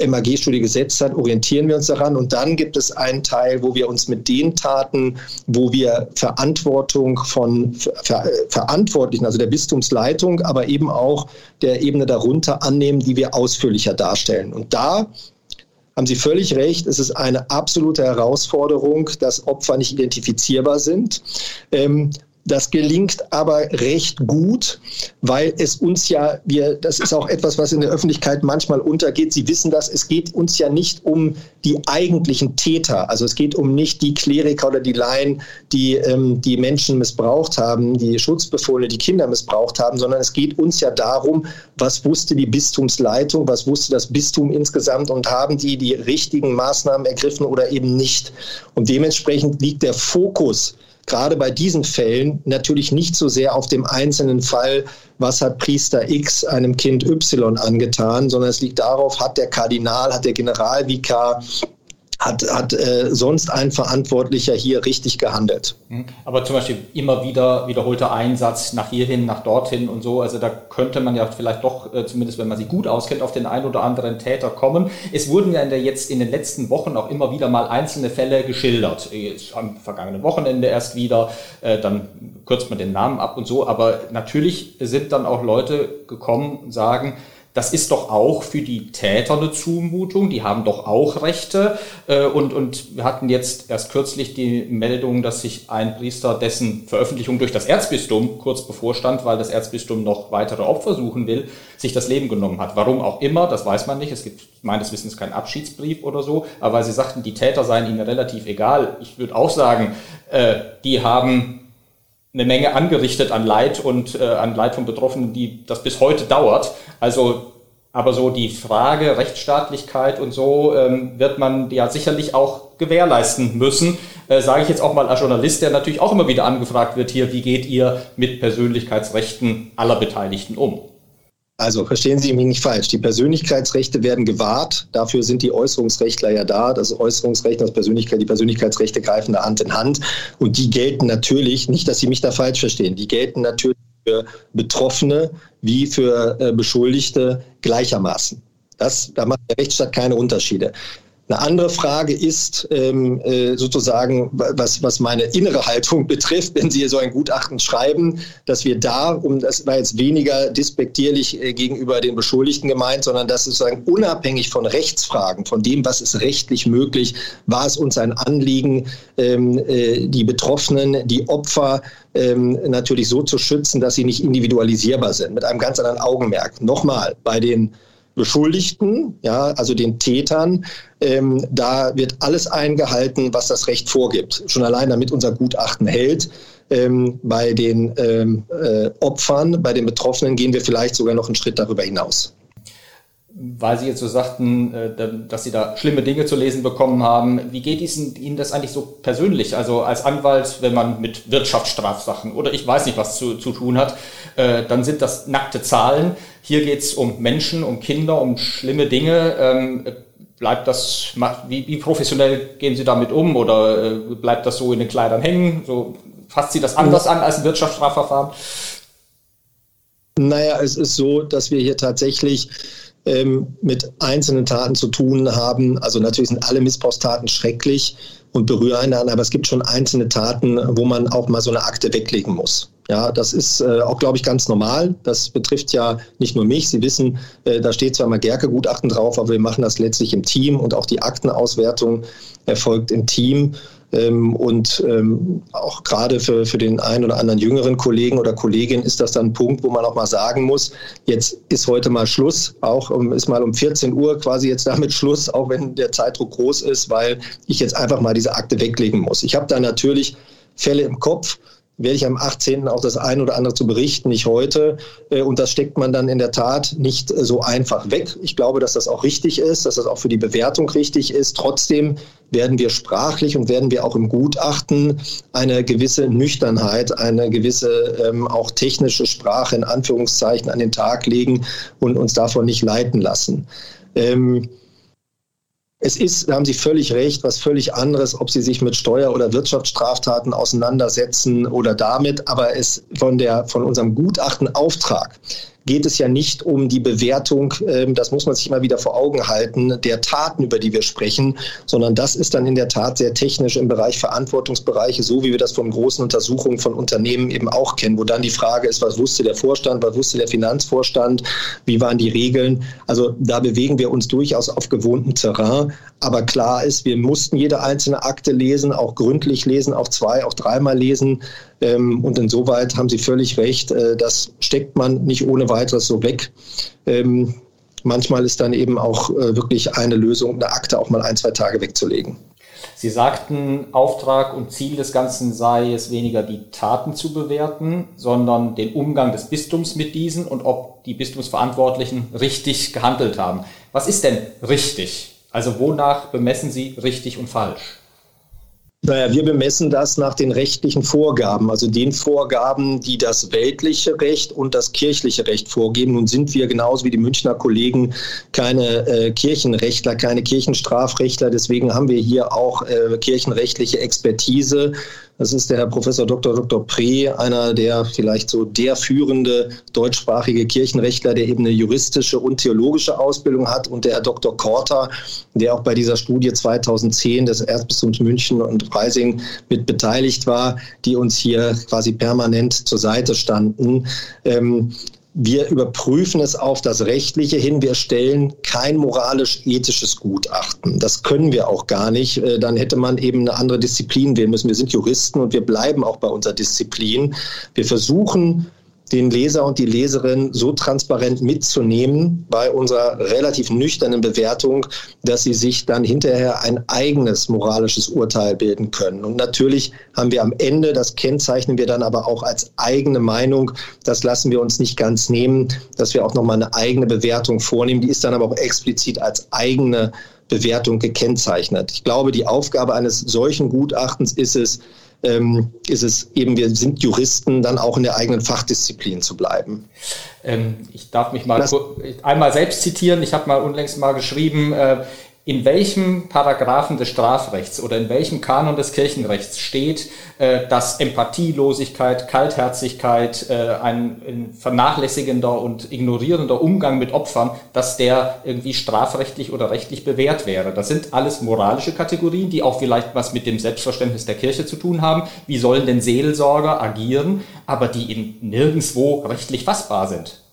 MAG-Studie gesetzt hat, orientieren wir uns daran. Und dann gibt es einen Teil, wo wir uns mit den Taten, wo wir Verantwortung von Ver Verantwortlichen, also der Bistumsleitung, aber eben auch der Ebene darunter annehmen, die wir ausführlicher darstellen. Und da haben Sie völlig recht. Es ist eine absolute Herausforderung, dass Opfer nicht identifizierbar sind. Ähm, Das gelingt aber recht gut, weil es uns ja, wir, das ist auch etwas, was in der Öffentlichkeit manchmal untergeht. Sie wissen das, es geht uns ja nicht um die eigentlichen Täter. Also es geht um nicht die Kleriker oder die Laien, die ähm, die Menschen missbraucht haben, die Schutzbefohlene, die Kinder missbraucht haben, sondern es geht uns ja darum, was wusste die Bistumsleitung, was wusste das Bistum insgesamt und haben die die richtigen Maßnahmen ergriffen oder eben nicht. Und dementsprechend liegt der Fokus gerade bei diesen Fällen natürlich nicht so sehr auf dem einzelnen Fall, was hat Priester X einem Kind Y angetan, sondern es liegt darauf, hat der Kardinal, hat der Generalvikar hat, hat äh, sonst ein Verantwortlicher hier richtig gehandelt. Mhm. Aber zum Beispiel immer wieder wiederholter Einsatz nach hierhin, nach dorthin und so. Also da könnte man ja vielleicht doch, äh, zumindest wenn man sich gut auskennt, auf den einen oder anderen Täter kommen. Es wurden ja in der, jetzt in den letzten Wochen auch immer wieder mal einzelne Fälle geschildert. Jetzt am vergangenen Wochenende erst wieder, äh, dann kürzt man den Namen ab und so. Aber natürlich sind dann auch Leute gekommen und sagen, das ist doch auch für die Täter eine Zumutung, die haben doch auch Rechte. Äh, und, und wir hatten jetzt erst kürzlich die Meldung, dass sich ein Priester, dessen Veröffentlichung durch das Erzbistum kurz bevorstand, weil das Erzbistum noch weitere Opfer suchen will, sich das Leben genommen hat. Warum auch immer, das weiß man nicht. Es gibt meines Wissens keinen Abschiedsbrief oder so, aber weil sie sagten, die Täter seien ihnen relativ egal. Ich würde auch sagen, äh, die haben eine Menge angerichtet an Leid und äh, an Leid von Betroffenen, die das bis heute dauert. Also, aber so die Frage Rechtsstaatlichkeit und so ähm, wird man ja sicherlich auch gewährleisten müssen. Äh, Sage ich jetzt auch mal als Journalist, der natürlich auch immer wieder angefragt wird hier, wie geht ihr mit Persönlichkeitsrechten aller Beteiligten um? Also verstehen Sie mich nicht falsch. Die Persönlichkeitsrechte werden gewahrt. Dafür sind die Äußerungsrechtler ja da. Das Äußerungsrecht, das Persönlichkeit, die Persönlichkeitsrechte greifen da Hand in Hand. Und die gelten natürlich, nicht, dass Sie mich da falsch verstehen, die gelten natürlich für Betroffene wie für äh, Beschuldigte gleichermaßen. Das, da macht der Rechtsstaat keine Unterschiede. Eine andere Frage ist ähm, äh, sozusagen, was, was meine innere Haltung betrifft, wenn Sie so ein Gutachten schreiben, dass wir da, um das war jetzt weniger despektierlich äh, gegenüber den Beschuldigten gemeint, sondern dass sozusagen unabhängig von Rechtsfragen, von dem, was ist rechtlich möglich, war es uns ein Anliegen, ähm, äh, die Betroffenen, die Opfer ähm, natürlich so zu schützen, dass sie nicht individualisierbar sind, mit einem ganz anderen Augenmerk. Nochmal, bei den Beschuldigten, ja, also den Tätern, ähm, da wird alles eingehalten, was das Recht vorgibt. Schon allein damit unser Gutachten hält. Ähm, bei den ähm, äh, Opfern, bei den Betroffenen gehen wir vielleicht sogar noch einen Schritt darüber hinaus weil Sie jetzt so sagten, äh, dass Sie da schlimme Dinge zu lesen bekommen haben. Wie geht Ihnen das eigentlich so persönlich? Also als Anwalt, wenn man mit Wirtschaftsstrafsachen oder ich weiß nicht was zu, zu tun hat, äh, dann sind das nackte Zahlen. Hier geht es um Menschen, um Kinder, um schlimme Dinge. Ähm, bleibt das, wie, wie professionell gehen Sie damit um oder äh, bleibt das so in den Kleidern hängen? So fasst Sie das anders an als ein Wirtschaftsstrafverfahren? Naja, es ist so, dass wir hier tatsächlich ähm, mit einzelnen Taten zu tun haben. Also natürlich sind alle Missbrauchstaten schrecklich und berühren einander, aber es gibt schon einzelne Taten, wo man auch mal so eine Akte weglegen muss. Ja, das ist äh, auch, glaube ich, ganz normal. Das betrifft ja nicht nur mich. Sie wissen, äh, da steht zwar mal Gerke-Gutachten drauf, aber wir machen das letztlich im Team und auch die Aktenauswertung erfolgt im Team. Ähm, und ähm, auch gerade für, für den einen oder anderen jüngeren Kollegen oder Kollegin ist das dann ein Punkt, wo man auch mal sagen muss, jetzt ist heute mal Schluss, auch ist mal um 14 Uhr quasi jetzt damit Schluss, auch wenn der Zeitdruck groß ist, weil ich jetzt einfach mal diese Akte weglegen muss. Ich habe da natürlich Fälle im Kopf, werde ich am 18. auch das ein oder andere zu berichten, nicht heute. Äh, und das steckt man dann in der Tat nicht äh, so einfach weg. Ich glaube, dass das auch richtig ist, dass das auch für die Bewertung richtig ist. Trotzdem werden wir sprachlich und werden wir auch im Gutachten eine gewisse Nüchternheit, eine gewisse ähm, auch technische Sprache in Anführungszeichen an den Tag legen und uns davon nicht leiten lassen. Ähm, es ist, da haben Sie völlig recht, was völlig anderes, ob Sie sich mit Steuer- oder Wirtschaftsstraftaten auseinandersetzen oder damit, aber es von der, von unserem Gutachtenauftrag geht es ja nicht um die Bewertung, ähm, das muss man sich immer wieder vor Augen halten, der Taten, über die wir sprechen, sondern das ist dann in der Tat sehr technisch im Bereich Verantwortungsbereiche, so wie wir das von großen Untersuchungen von Unternehmen eben auch kennen, wo dann die Frage ist, was wusste der Vorstand, was wusste der Finanzvorstand, wie waren die Regeln. Also da bewegen wir uns durchaus auf gewohntem Terrain. Aber klar ist, wir mussten jede einzelne Akte lesen, auch gründlich lesen, auch zwei, auch dreimal lesen und insoweit haben Sie völlig recht, äh, das steckt man nicht ohne weiteres so weg. Ähm, manchmal ist dann eben auch äh, wirklich eine Lösung, eine Akte auch mal ein, zwei Tage wegzulegen. Sie sagten, Auftrag und Ziel des Ganzen sei es weniger die Taten zu bewerten, sondern den Umgang des Bistums mit diesen und ob die Bistumsverantwortlichen richtig gehandelt haben. Was ist denn richtig? Also wonach bemessen Sie richtig und falsch? Naja, wir bemessen das nach den rechtlichen Vorgaben, also den Vorgaben, die das weltliche Recht und das kirchliche Recht vorgeben. Nun sind wir genauso wie die Münchner Kollegen keine äh, Kirchenrechtler, keine Kirchenstrafrechtler. Deswegen haben wir hier auch äh, kirchenrechtliche Expertise das ist der Herr Professor Dr. Dr. Pre, einer der vielleicht so der führende deutschsprachige Kirchenrechtler, der eben eine juristische und theologische Ausbildung hat und der Herr Dr. Korter, der auch bei dieser Studie 2010 des Erzbistums München und Freising mit beteiligt war, die uns hier quasi permanent zur Seite standen. Ähm, wir überprüfen es auf das Rechtliche hin. Wir stellen kein moralisch-ethisches Gutachten. Das können wir auch gar nicht. Äh, dann hätte man eben eine andere Disziplin wählen müssen. Wir sind Juristen und wir bleiben auch bei unserer Disziplin. Wir versuchen den Leser und die Leserin so transparent mitzunehmen bei unserer relativ nüchternen Bewertung, dass sie sich dann hinterher ein eigenes moralisches Urteil bilden können. Und natürlich haben wir am Ende, das kennzeichnen wir dann aber auch als eigene Meinung, das lassen wir uns nicht ganz nehmen, dass wir auch nochmal eine eigene Bewertung vornehmen. Die ist dann aber auch explizit als eigene Bewertung gekennzeichnet. Ich glaube, die Aufgabe eines solchen Gutachtens ist es, ähm, ist es eben, wir sind Juristen, dann auch in der eigenen Fachdisziplin zu bleiben. Ähm, ich darf mich mal das, einmal selbst zitieren. Ich habe mal unlängst mal geschrieben, äh, in welchem Paragraphen des Strafrechts oder in welchem Kanon des Kirchenrechts steht, äh, dass Empathielosigkeit, Kaltherzigkeit, äh, ein, ein, vernachlässigender und ignorierender Umgang mit Opfern, dass der irgendwie strafrechtlich oder rechtlich bewährt wäre. Das sind alles moralische Kategorien, die auch vielleicht was mit dem Selbstverständnis der Kirche zu tun haben. Wie sollen denn Seelsorger agieren, aber die in nirgendwo rechtlich fassbar sind?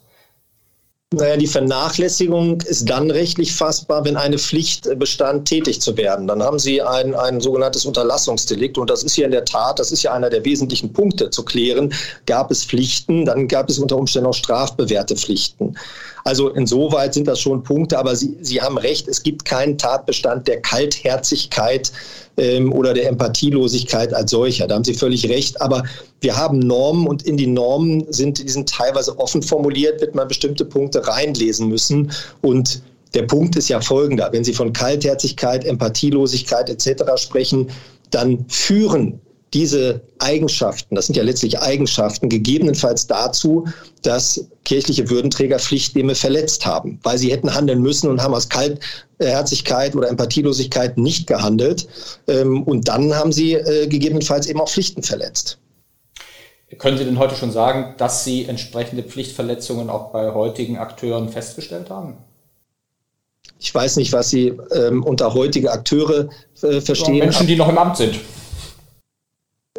Naja, die Vernachlässigung ist dann rechtlich fassbar, wenn eine Pflicht bestand, tätig zu werden. Dann haben Sie ein, ein sogenanntes Unterlassungsdelikt und das ist ja in der Tat, das ist ja einer der wesentlichen Punkte zu klären. Gab es Pflichten, dann gab es unter Umständen auch strafbewährte Pflichten. Also insoweit sind das schon Punkte, aber Sie, Sie haben recht, es gibt keinen Tatbestand der Kaltherzigkeit ähm, oder der Empathielosigkeit als solcher. Da haben Sie völlig recht. Aber wir haben Normen und in die Normen sind, die sind teilweise offen formuliert, wird man bestimmte Punkte reinlesen müssen. Und der Punkt ist ja folgender. Wenn Sie von Kaltherzigkeit, Empathielosigkeit etc. sprechen, dann führen diese Eigenschaften, das sind ja letztlich Eigenschaften, gegebenenfalls dazu, dass kirchliche Würdenträger Pflichtnehme verletzt haben, weil sie hätten handeln müssen und haben aus Kaltherzigkeit oder Empathielosigkeit nicht gehandelt. Ähm, und dann haben sie äh, gegebenenfalls eben auch Pflichten verletzt. Können Sie denn heute schon sagen, dass Sie entsprechende Pflichtverletzungen auch bei heutigen Akteuren festgestellt haben? Ich weiß nicht, was Sie ähm, unter heutige Akteure äh, verstehen. Menschen, die noch im Amt sind.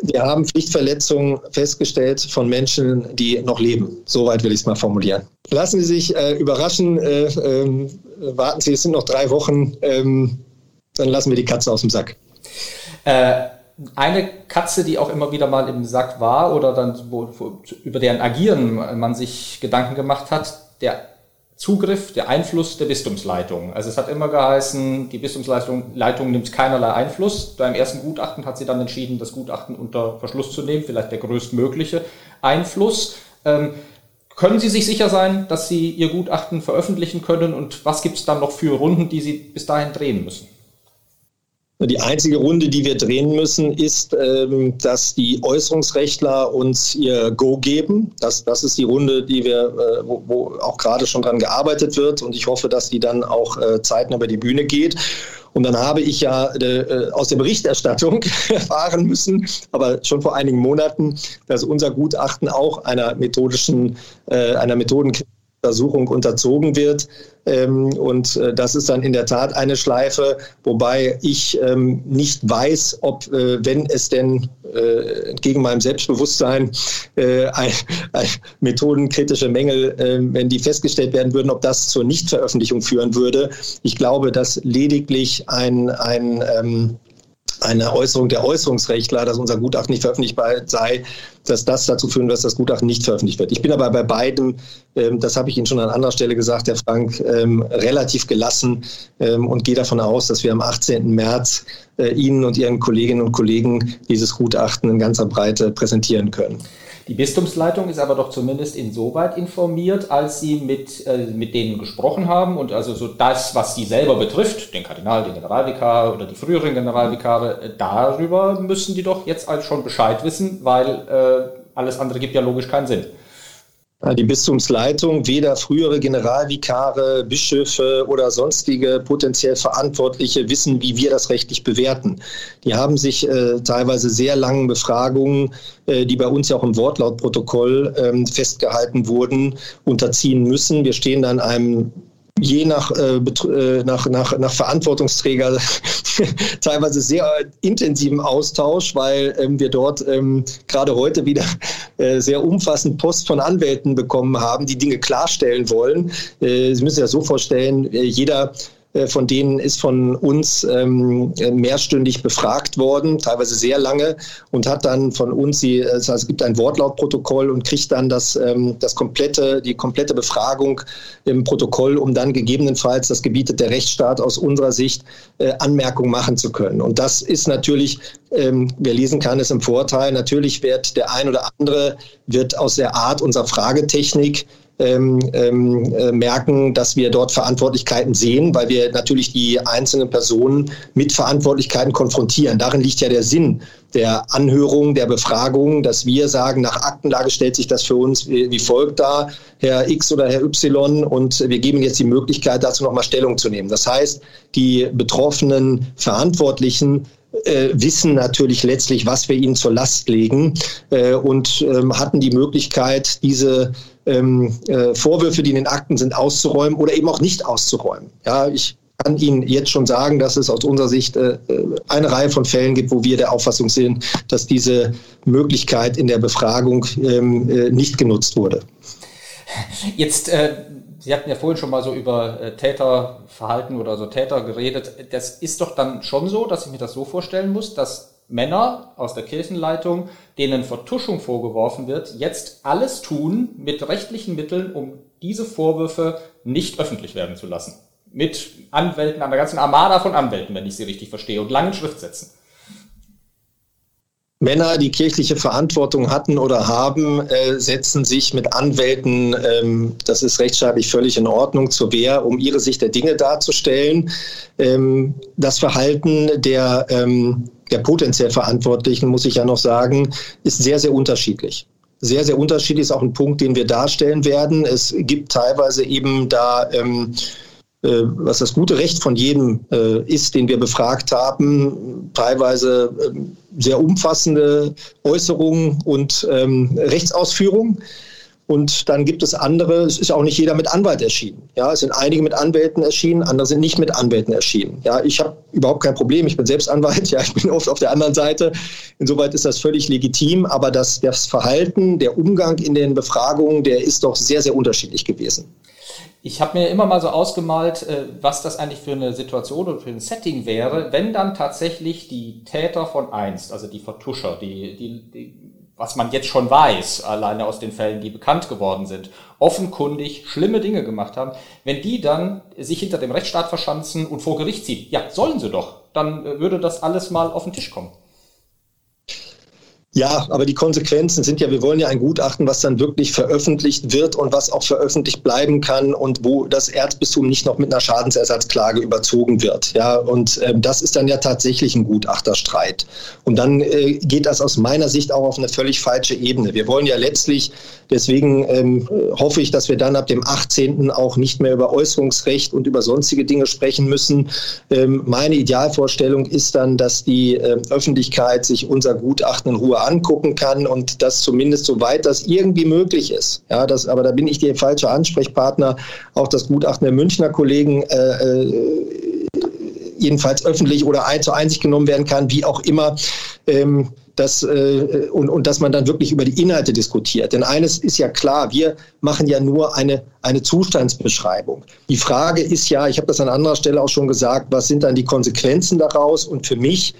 Wir haben Pflichtverletzungen festgestellt von Menschen, die noch leben. Soweit will ich es mal formulieren. Lassen Sie sich äh, überraschen. Äh, äh, warten Sie, es sind noch drei Wochen. Ähm, dann lassen wir die Katze aus dem Sack. Äh, eine Katze, die auch immer wieder mal im Sack war oder dann wo, wo, über deren Agieren man sich Gedanken gemacht hat, der Zugriff, der Einfluss der Bistumsleitung. Also es hat immer geheißen, die Bistumsleitung Leitung nimmt keinerlei Einfluss. Beim ersten Gutachten hat sie dann entschieden, das Gutachten unter Verschluss zu nehmen, vielleicht der größtmögliche Einfluss. Ähm, können Sie sich sicher sein, dass Sie Ihr Gutachten veröffentlichen können und was gibt es dann noch für Runden, die Sie bis dahin drehen müssen? Die einzige Runde, die wir drehen müssen, ist, ähm, dass die Äußerungsrechtler uns ihr Go geben. Das, das ist die Runde, die wir, äh, wo, wo auch gerade schon dran gearbeitet wird. Und ich hoffe, dass die dann auch äh, zeitnah über die Bühne geht. Und dann habe ich ja äh, aus der Berichterstattung erfahren müssen, aber schon vor einigen Monaten, dass unser Gutachten auch einer methodischen, einer Methodenkritik Untersuchung unterzogen wird. Ähm, und äh, das ist dann in der Tat eine Schleife, wobei ich ähm, nicht weiß, ob, äh, wenn es denn äh, entgegen meinem Selbstbewusstsein ein, ein methodenkritische Mängel, ähm, wenn die festgestellt werden würden, ob das zur Nichtveröffentlichung führen würde. Ich glaube, dass lediglich ein, ein eine Äußerung der Äußerungsrechtler, dass unser Gutachten nicht veröffentlichbar sei, dass das dazu führen wird, dass das Gutachten nicht veröffentlicht wird. Ich bin aber bei beidem, ähm, das habe ich Ihnen schon an anderer Stelle gesagt, Herr Frank, ähm, relativ gelassen ähm, und gehe davon aus, dass wir am 18. März äh, Ihnen und Ihren Kolleginnen und Kollegen dieses Gutachten in ganzer Breite präsentieren können. Die Bistumsleitung ist aber doch zumindest insoweit informiert, als sie mit, äh, mit denen gesprochen haben und also so das, was sie selber betrifft, den Kardinal, den Generalvikar oder die früheren Generalvikare, äh, darüber müssen die doch jetzt also schon Bescheid wissen, weil äh, alles andere gibt ja logisch keinen Sinn. Die Bistumsleitung, weder frühere Generalvikare, Bischöfe oder sonstige potenziell Verantwortliche wissen, wie wir das rechtlich bewerten. Die haben sich äh, teilweise sehr langen Befragungen, äh, die bei uns ja auch im Wortlautprotokoll ähm, festgehalten wurden, unterziehen müssen. Wir stehen da in einem je nach, äh, äh nach, nach, nach Verantwortungsträger teilweise sehr intensiven Austausch, weil ähm, wir dort ähm, gerade heute wieder äh, sehr umfassend Post von Anwälten bekommen haben, die Dinge klarstellen wollen. Äh, Sie müssen sich das so vorstellen, äh, jeder äh, von denen ist von uns ähm, mehrstündig befragt worden, teilweise sehr lange, und hat dann von uns, das heißt, es gibt ein Wortlautprotokoll und kriegt dann das, ähm, das komplette, die komplette Befragung im Protokoll, um dann gegebenenfalls, das gebietet der Rechtsstaat aus unserer Sicht, äh, Anmerkungen machen zu können. Und das ist natürlich, ähm, wer lesen kann, ist im Vorteil. Natürlich wird der ein oder andere wird aus der Art unserer Fragetechnik ähm, ähm, äh, merken, dass wir dort Verantwortlichkeiten sehen, weil wir natürlich die einzelnen Personen mit Verantwortlichkeiten konfrontieren. Darin liegt ja der Sinn der Anhörung, der Befragung, dass wir sagen, nach Aktenlage stellt sich das für uns wie, folgt dar, Herr X oder Herr Y, und wir geben jetzt die Möglichkeit, dazu nochmal Stellung zu nehmen. Das heißt, die betroffenen Verantwortlichen äh, wissen natürlich letztlich, was wir ihnen zur Last legen äh, und ähm, hatten die Möglichkeit, diese ähm, äh, Vorwürfe, die in den Akten sind, auszuräumen oder eben auch nicht auszuräumen. Ja, ich kann Ihnen jetzt schon sagen, dass es aus unserer Sicht äh, eine Reihe von Fällen gibt, wo wir der Auffassung sind, dass diese Möglichkeit in der Befragung ähm, äh, nicht genutzt wurde. Jetzt äh, Sie hatten ja vorhin schon mal so über äh, Täterverhalten oder so Täter geredet. Das ist doch dann schon so, dass ich mir das so vorstellen muss, dass Männer aus der Kirchenleitung, denen Vertuschung vorgeworfen wird, jetzt alles tun mit rechtlichen Mitteln, um diese Vorwürfe nicht öffentlich werden zu lassen. Mit Anwälten, einer ganzen Armada von Anwälten, wenn ich sie richtig verstehe, und langen Schriftsätzen. Männer, die kirchliche Verantwortung hatten oder haben, äh, setzen sich mit Anwälten, ähm, das ist rechtsstaatlich völlig in Ordnung, zur Wehr, um ihre Sicht der Dinge darzustellen. Ähm, das Verhalten der, ähm, der potenziell Verantwortlichen, muss ich ja noch sagen, ist sehr, sehr unterschiedlich sehr, sehr unterschiedlich ist auch ein Punkt, den wir darstellen werden. Es gibt teilweise eben da ähm, äh, was das gute Recht von jedem äh, ist, den wir befragt haben, teilweise ähm, sehr umfassende Äußerungen und ähm, Rechtsausführungen. Und dann gibt es andere, es ist auch nicht jeder mit Anwalt erschienen. Ja, es sind einige mit Anwälten erschienen, andere sind nicht mit Anwälten erschienen. Ja, ich habe überhaupt kein Problem, ich bin selbst Anwalt, ja, ich bin oft auf der anderen Seite. Insoweit ist das völlig legitim, aber das, das Verhalten, der Umgang in den Befragungen, der ist doch sehr, sehr unterschiedlich gewesen. Ich habe mir immer mal so ausgemalt, äh, was das eigentlich für eine Situation oder für ein Setting wäre, wenn dann tatsächlich die Täter von einst, also die Vertuscher, die, die, die, was man jetzt schon weiß, alleine aus den Fällen, die bekannt geworden sind, offenkundig schlimme Dinge gemacht haben, wenn die dann sich hinter dem Rechtsstaat verschanzen und vor Gericht ziehen, ja, sollen sie doch, dann äh, würde das alles mal auf den Tisch kommen. Ja, aber die Konsequenzen sind ja, wir wollen ja ein Gutachten, was dann wirklich veröffentlicht wird und was auch veröffentlicht bleiben kann und wo das Erzbistum nicht noch mit einer Schadensersatzklage überzogen wird. Ja, und äh, das ist dann ja tatsächlich ein Gutachterstreit. Und dann äh, geht das aus meiner Sicht auch auf eine völlig falsche Ebene. Wir wollen ja letztlich, deswegen ähm, hoffe ich, dass wir dann ab dem 18. auch nicht mehr über Äußerungsrecht und über sonstige Dinge sprechen müssen. Ähm, meine Idealvorstellung ist dann, dass die äh, Öffentlichkeit sich unser Gutachten in Ruhe angucken kann und das zumindest soweit das irgendwie möglich ist. Ja, das, aber da bin ich der falsche Ansprechpartner. Auch das Gutachten der Münchner Kollegen äh, äh, jedenfalls öffentlich oder ein, zur Einsicht genommen werden kann, wie auch immer. Ähm, das, äh, und, und dass man dann wirklich über die Inhalte diskutiert. Denn eines ist ja klar, wir machen ja nur eine, eine Zustandsbeschreibung. Die Frage ist ja, ich habe das an anderer Stelle auch schon gesagt, was sind dann die Konsequenzen daraus? Und für mich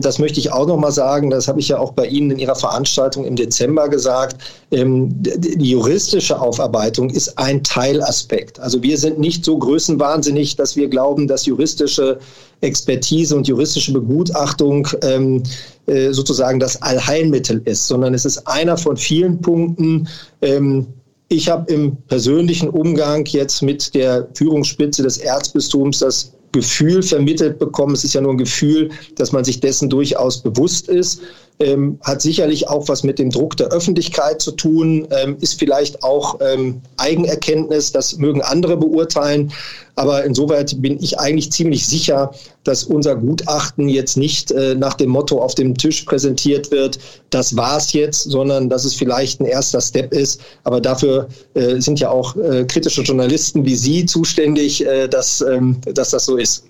das möchte ich auch noch mal sagen, das habe ich ja auch bei Ihnen in Ihrer Veranstaltung im Dezember gesagt, ähm, die juristische Aufarbeitung ist ein Teilaspekt. Also wir sind nicht so größenwahnsinnig, dass wir glauben, dass juristische Expertise und juristische Begutachtung ähm, äh, sozusagen das Allheilmittel ist, sondern es ist einer von vielen Punkten, ich habe im persönlichen Umgang jetzt mit der Führungsspitze des Erzbistums das Gefühl vermittelt bekommen, es ist ja nur ein Gefühl, dass man sich dessen durchaus bewusst ist, ähm, hat sicherlich auch was mit dem Druck der Öffentlichkeit zu tun, ähm, ist vielleicht auch ähm, Eigenerkenntnis, das mögen andere beurteilen. Aber insoweit bin ich eigentlich ziemlich sicher, dass unser Gutachten jetzt nicht äh, nach dem Motto auf dem Tisch präsentiert wird, das war's jetzt, sondern dass es vielleicht ein erster Step ist. Aber dafür äh, sind ja auch äh, kritische Journalisten wie Sie zuständig, äh, dass, ähm, dass das so ist.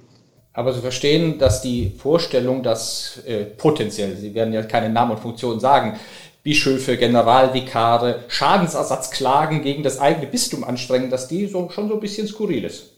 Aber Sie verstehen, dass die Vorstellung, dass äh, potenziell, Sie werden ja keine Namen und Funktionen sagen, Bischöfe, Generalvikare Schadensersatzklagen gegen das eigene Bistum anstrengen, dass die so, schon so ein bisschen skurril ist.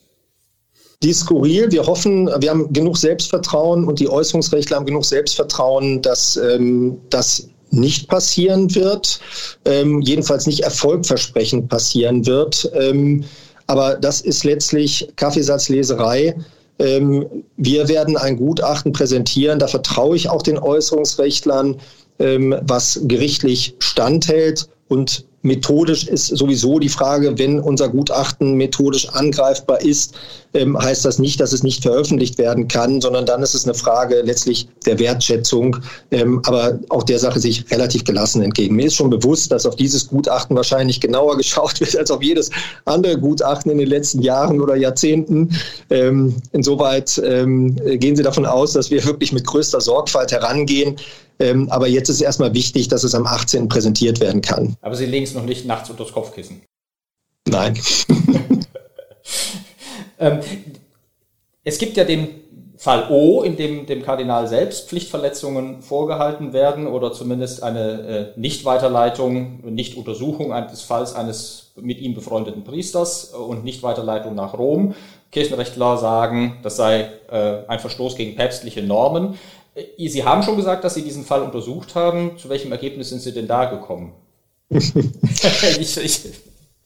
Die ist skurril. Wir hoffen, wir haben genug Selbstvertrauen und die Äußerungsrechtler haben genug Selbstvertrauen, dass ähm, das nicht passieren wird, ähm, jedenfalls nicht erfolgversprechend passieren wird. Ähm, aber das ist letztlich Kaffeesatzleserei. Ähm, wir werden ein Gutachten präsentieren, da vertraue ich auch den Äußerungsrechtlern, ähm, was gerichtlich standhält und Methodisch ist sowieso die Frage, wenn unser Gutachten methodisch angreifbar ist, ähm, heißt das nicht, dass es nicht veröffentlicht werden kann, sondern dann ist es eine Frage letztlich der Wertschätzung. Ähm, aber auch der Sache sich relativ gelassen entgegen. Mir ist schon bewusst, dass auf dieses Gutachten wahrscheinlich genauer geschaut wird als auf jedes andere Gutachten in den letzten Jahren oder Jahrzehnten. Ähm, insoweit gehen Sie davon aus, dass wir wirklich mit größter Sorgfalt herangehen. Ähm, aber jetzt ist erstmal wichtig, dass es am 18. präsentiert werden kann. Aber Sie legen es noch nicht nachts unter das Kopfkissen. Nein. ähm, es gibt ja den Fall O, in dem dem Kardinal selbst Pflichtverletzungen vorgehalten werden oder zumindest eine äh, Nichtweiterleitung, Nichtuntersuchung des Falls eines mit ihm befreundeten Priesters und Nichtweiterleitung nach Rom. Kirchenrechtler sagen, das sei äh, ein Verstoß gegen päpstliche Normen. Äh, Sie haben schon gesagt, dass Sie diesen Fall untersucht haben. Zu welchem Ergebnis sind Sie denn da gekommen? ich, ich.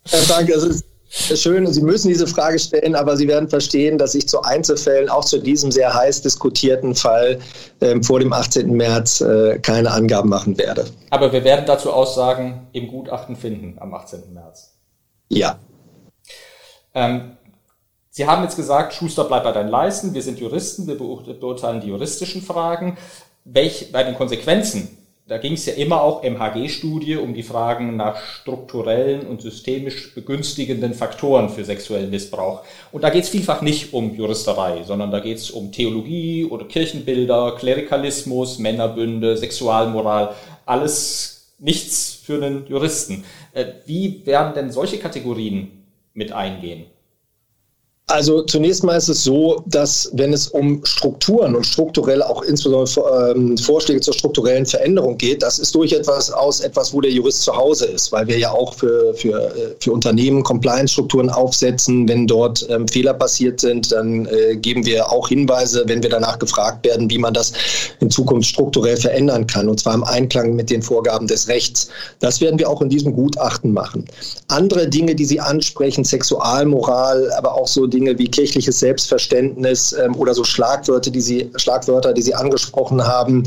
Herr Frank, es ist schön, Sie müssen diese Frage stellen, aber Sie werden verstehen, dass ich zu Einzelfällen, auch zu diesem sehr heiß diskutierten Fall äh, vor dem 18. März äh, keine Angaben machen werde. Aber wir werden dazu Aussagen im Gutachten finden am 18. März. Ja. Ähm, Sie haben jetzt gesagt, Schuster, bleib bei deinen Leisten. Wir sind Juristen, wir beurteilen die juristischen Fragen. Welch, bei den Konsequenzen, da ging es ja immer auch im HG-Studie um die Fragen nach strukturellen und systemisch begünstigenden Faktoren für sexuellen Missbrauch. Und da geht es vielfach nicht um Juristerei, sondern da geht es um Theologie oder Kirchenbilder, Klerikalismus, Männerbünde, Sexualmoral, alles nichts für einen Juristen. Äh, wie werden denn solche Kategorien mit eingehen? Also zunächst mal ist es so, dass wenn es um Strukturen und strukturell auch insbesondere ähm, Vorschläge zur strukturellen Veränderung geht, das ist durchaus aus etwas, wo der Jurist zu Hause ist, weil wir ja auch für, für, äh, für Unternehmen Compliance-Strukturen aufsetzen. Wenn dort ähm, Fehler passiert sind, dann äh, geben wir auch Hinweise, wenn wir danach gefragt werden, wie man das in Zukunft strukturell verändern kann, und zwar im Einklang mit den Vorgaben des Rechts. Das werden wir auch in diesem Gutachten machen. Andere Dinge, die Sie ansprechen, Sexualmoral, aber auch so die Dinge wie kirchliches Selbstverständnis ähm, oder so Schlagwörter, die Sie, Schlagwörter, die Sie angesprochen haben,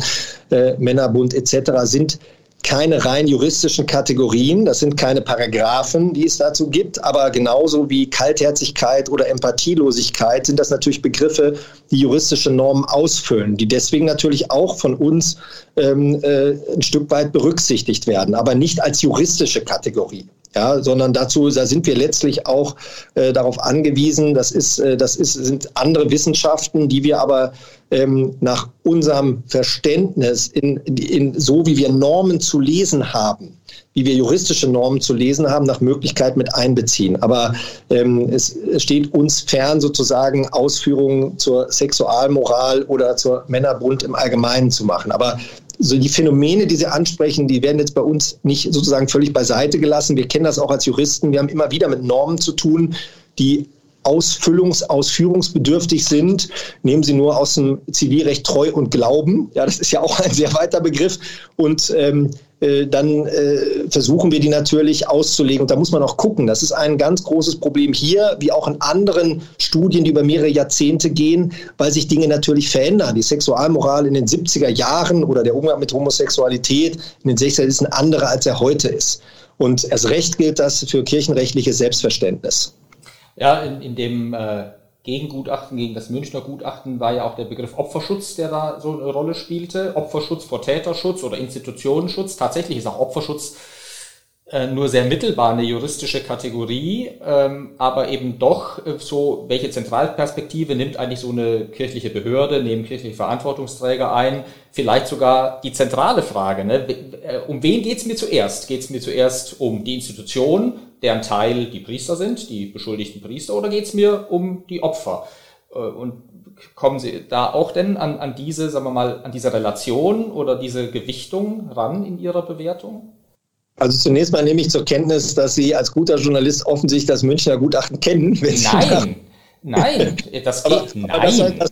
äh, Männerbund etc., sind keine rein juristischen Kategorien, das sind keine Paragraphen, die es dazu gibt, aber genauso wie Kaltherzigkeit oder Empathielosigkeit sind das natürlich Begriffe, die juristische Normen ausfüllen, die deswegen natürlich auch von uns ähm, äh, ein Stück weit berücksichtigt werden, aber nicht als juristische Kategorie ja, sondern dazu, da sind wir letztlich auch äh, darauf angewiesen. Das ist, äh, das ist, sind andere Wissenschaften, die wir aber ähm, nach unserem Verständnis in, in, so wie wir Normen zu lesen haben, wie wir juristische Normen zu lesen haben, nach Möglichkeit mit einbeziehen. Aber ähm, es steht uns fern, sozusagen Ausführungen zur Sexualmoral oder zur Männerbund im Allgemeinen zu machen. Aber so die Phänomene, die Sie ansprechen, die werden jetzt bei uns nicht sozusagen völlig beiseite gelassen. Wir kennen das auch als Juristen. Wir haben immer wieder mit Normen zu tun, die ausfüllungs-, ausführungsbedürftig sind. Nehmen Sie nur aus dem Zivilrecht Treu und Glauben. Ja, das ist ja auch ein sehr weiter Begriff. Und ähm, äh, dann äh, versuchen wir die natürlich auszulegen. Und da muss man auch gucken. Das ist ein ganz großes Problem hier, wie auch in anderen Studien, die über mehrere Jahrzehnte gehen, weil sich Dinge natürlich verändern. Die Sexualmoral in den 70er Jahren oder der Umgang mit Homosexualität in den 60er ist ein anderer, als er heute ist. Und erst recht gilt das für kirchenrechtliches Selbstverständnis. Ja, in, in dem äh, Gegengutachten gegen das Münchner Gutachten war ja auch der Begriff Opferschutz, der da so eine Rolle spielte. Opferschutz vor Täterschutz oder Institutionenschutz. Tatsächlich ist auch Opferschutz nur sehr mittelbar eine juristische Kategorie, ähm, aber eben doch äh, so, welche Zentralperspektive nimmt eigentlich so eine kirchliche Behörde, nehmen kirchliche Verantwortungsträger ein, vielleicht sogar die zentrale Frage, ne? Äh, um wen geht's mir zuerst? Geht's mir zuerst um die Institution, deren Teil die Priester sind, die beschuldigten Priester, oder geht's mir um die Opfer? Und kommen Sie da auch denn an, an diese, sagen wir mal, an diese Relation oder diese Gewichtung ran in Ihrer Bewertung? Also zunächst mal nehme ich zur Kenntnis, dass Sie als guter Journalist offensichtlich das Münchner Gutachten kennen. nein, nein, das geht. Aber, nein. Aber das, das,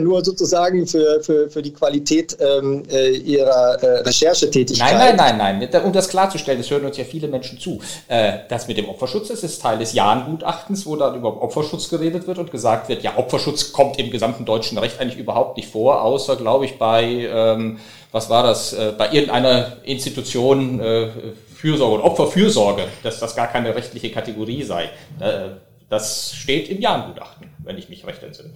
nur sozusagen für, für, für die Qualität ähm, äh, ihrer äh, Recherchetätigkeit. Nein, nein, nein, nein. Um das klarzustellen, es hören uns ja viele Menschen zu. Äh, das mit dem Opferschutz das ist Teil des Jahn-Gutachtens, wo dann über Opferschutz geredet wird und gesagt wird, ja, Opferschutz kommt im gesamten deutschen Recht eigentlich überhaupt nicht vor, außer, glaube ich, bei, ähm, was war das, äh, bei irgendeiner Institution äh, Fürsorge und Opferfürsorge, dass das gar keine rechtliche Kategorie sei. Äh, das steht im Jahn-Gutachten, wenn ich mich recht entsinne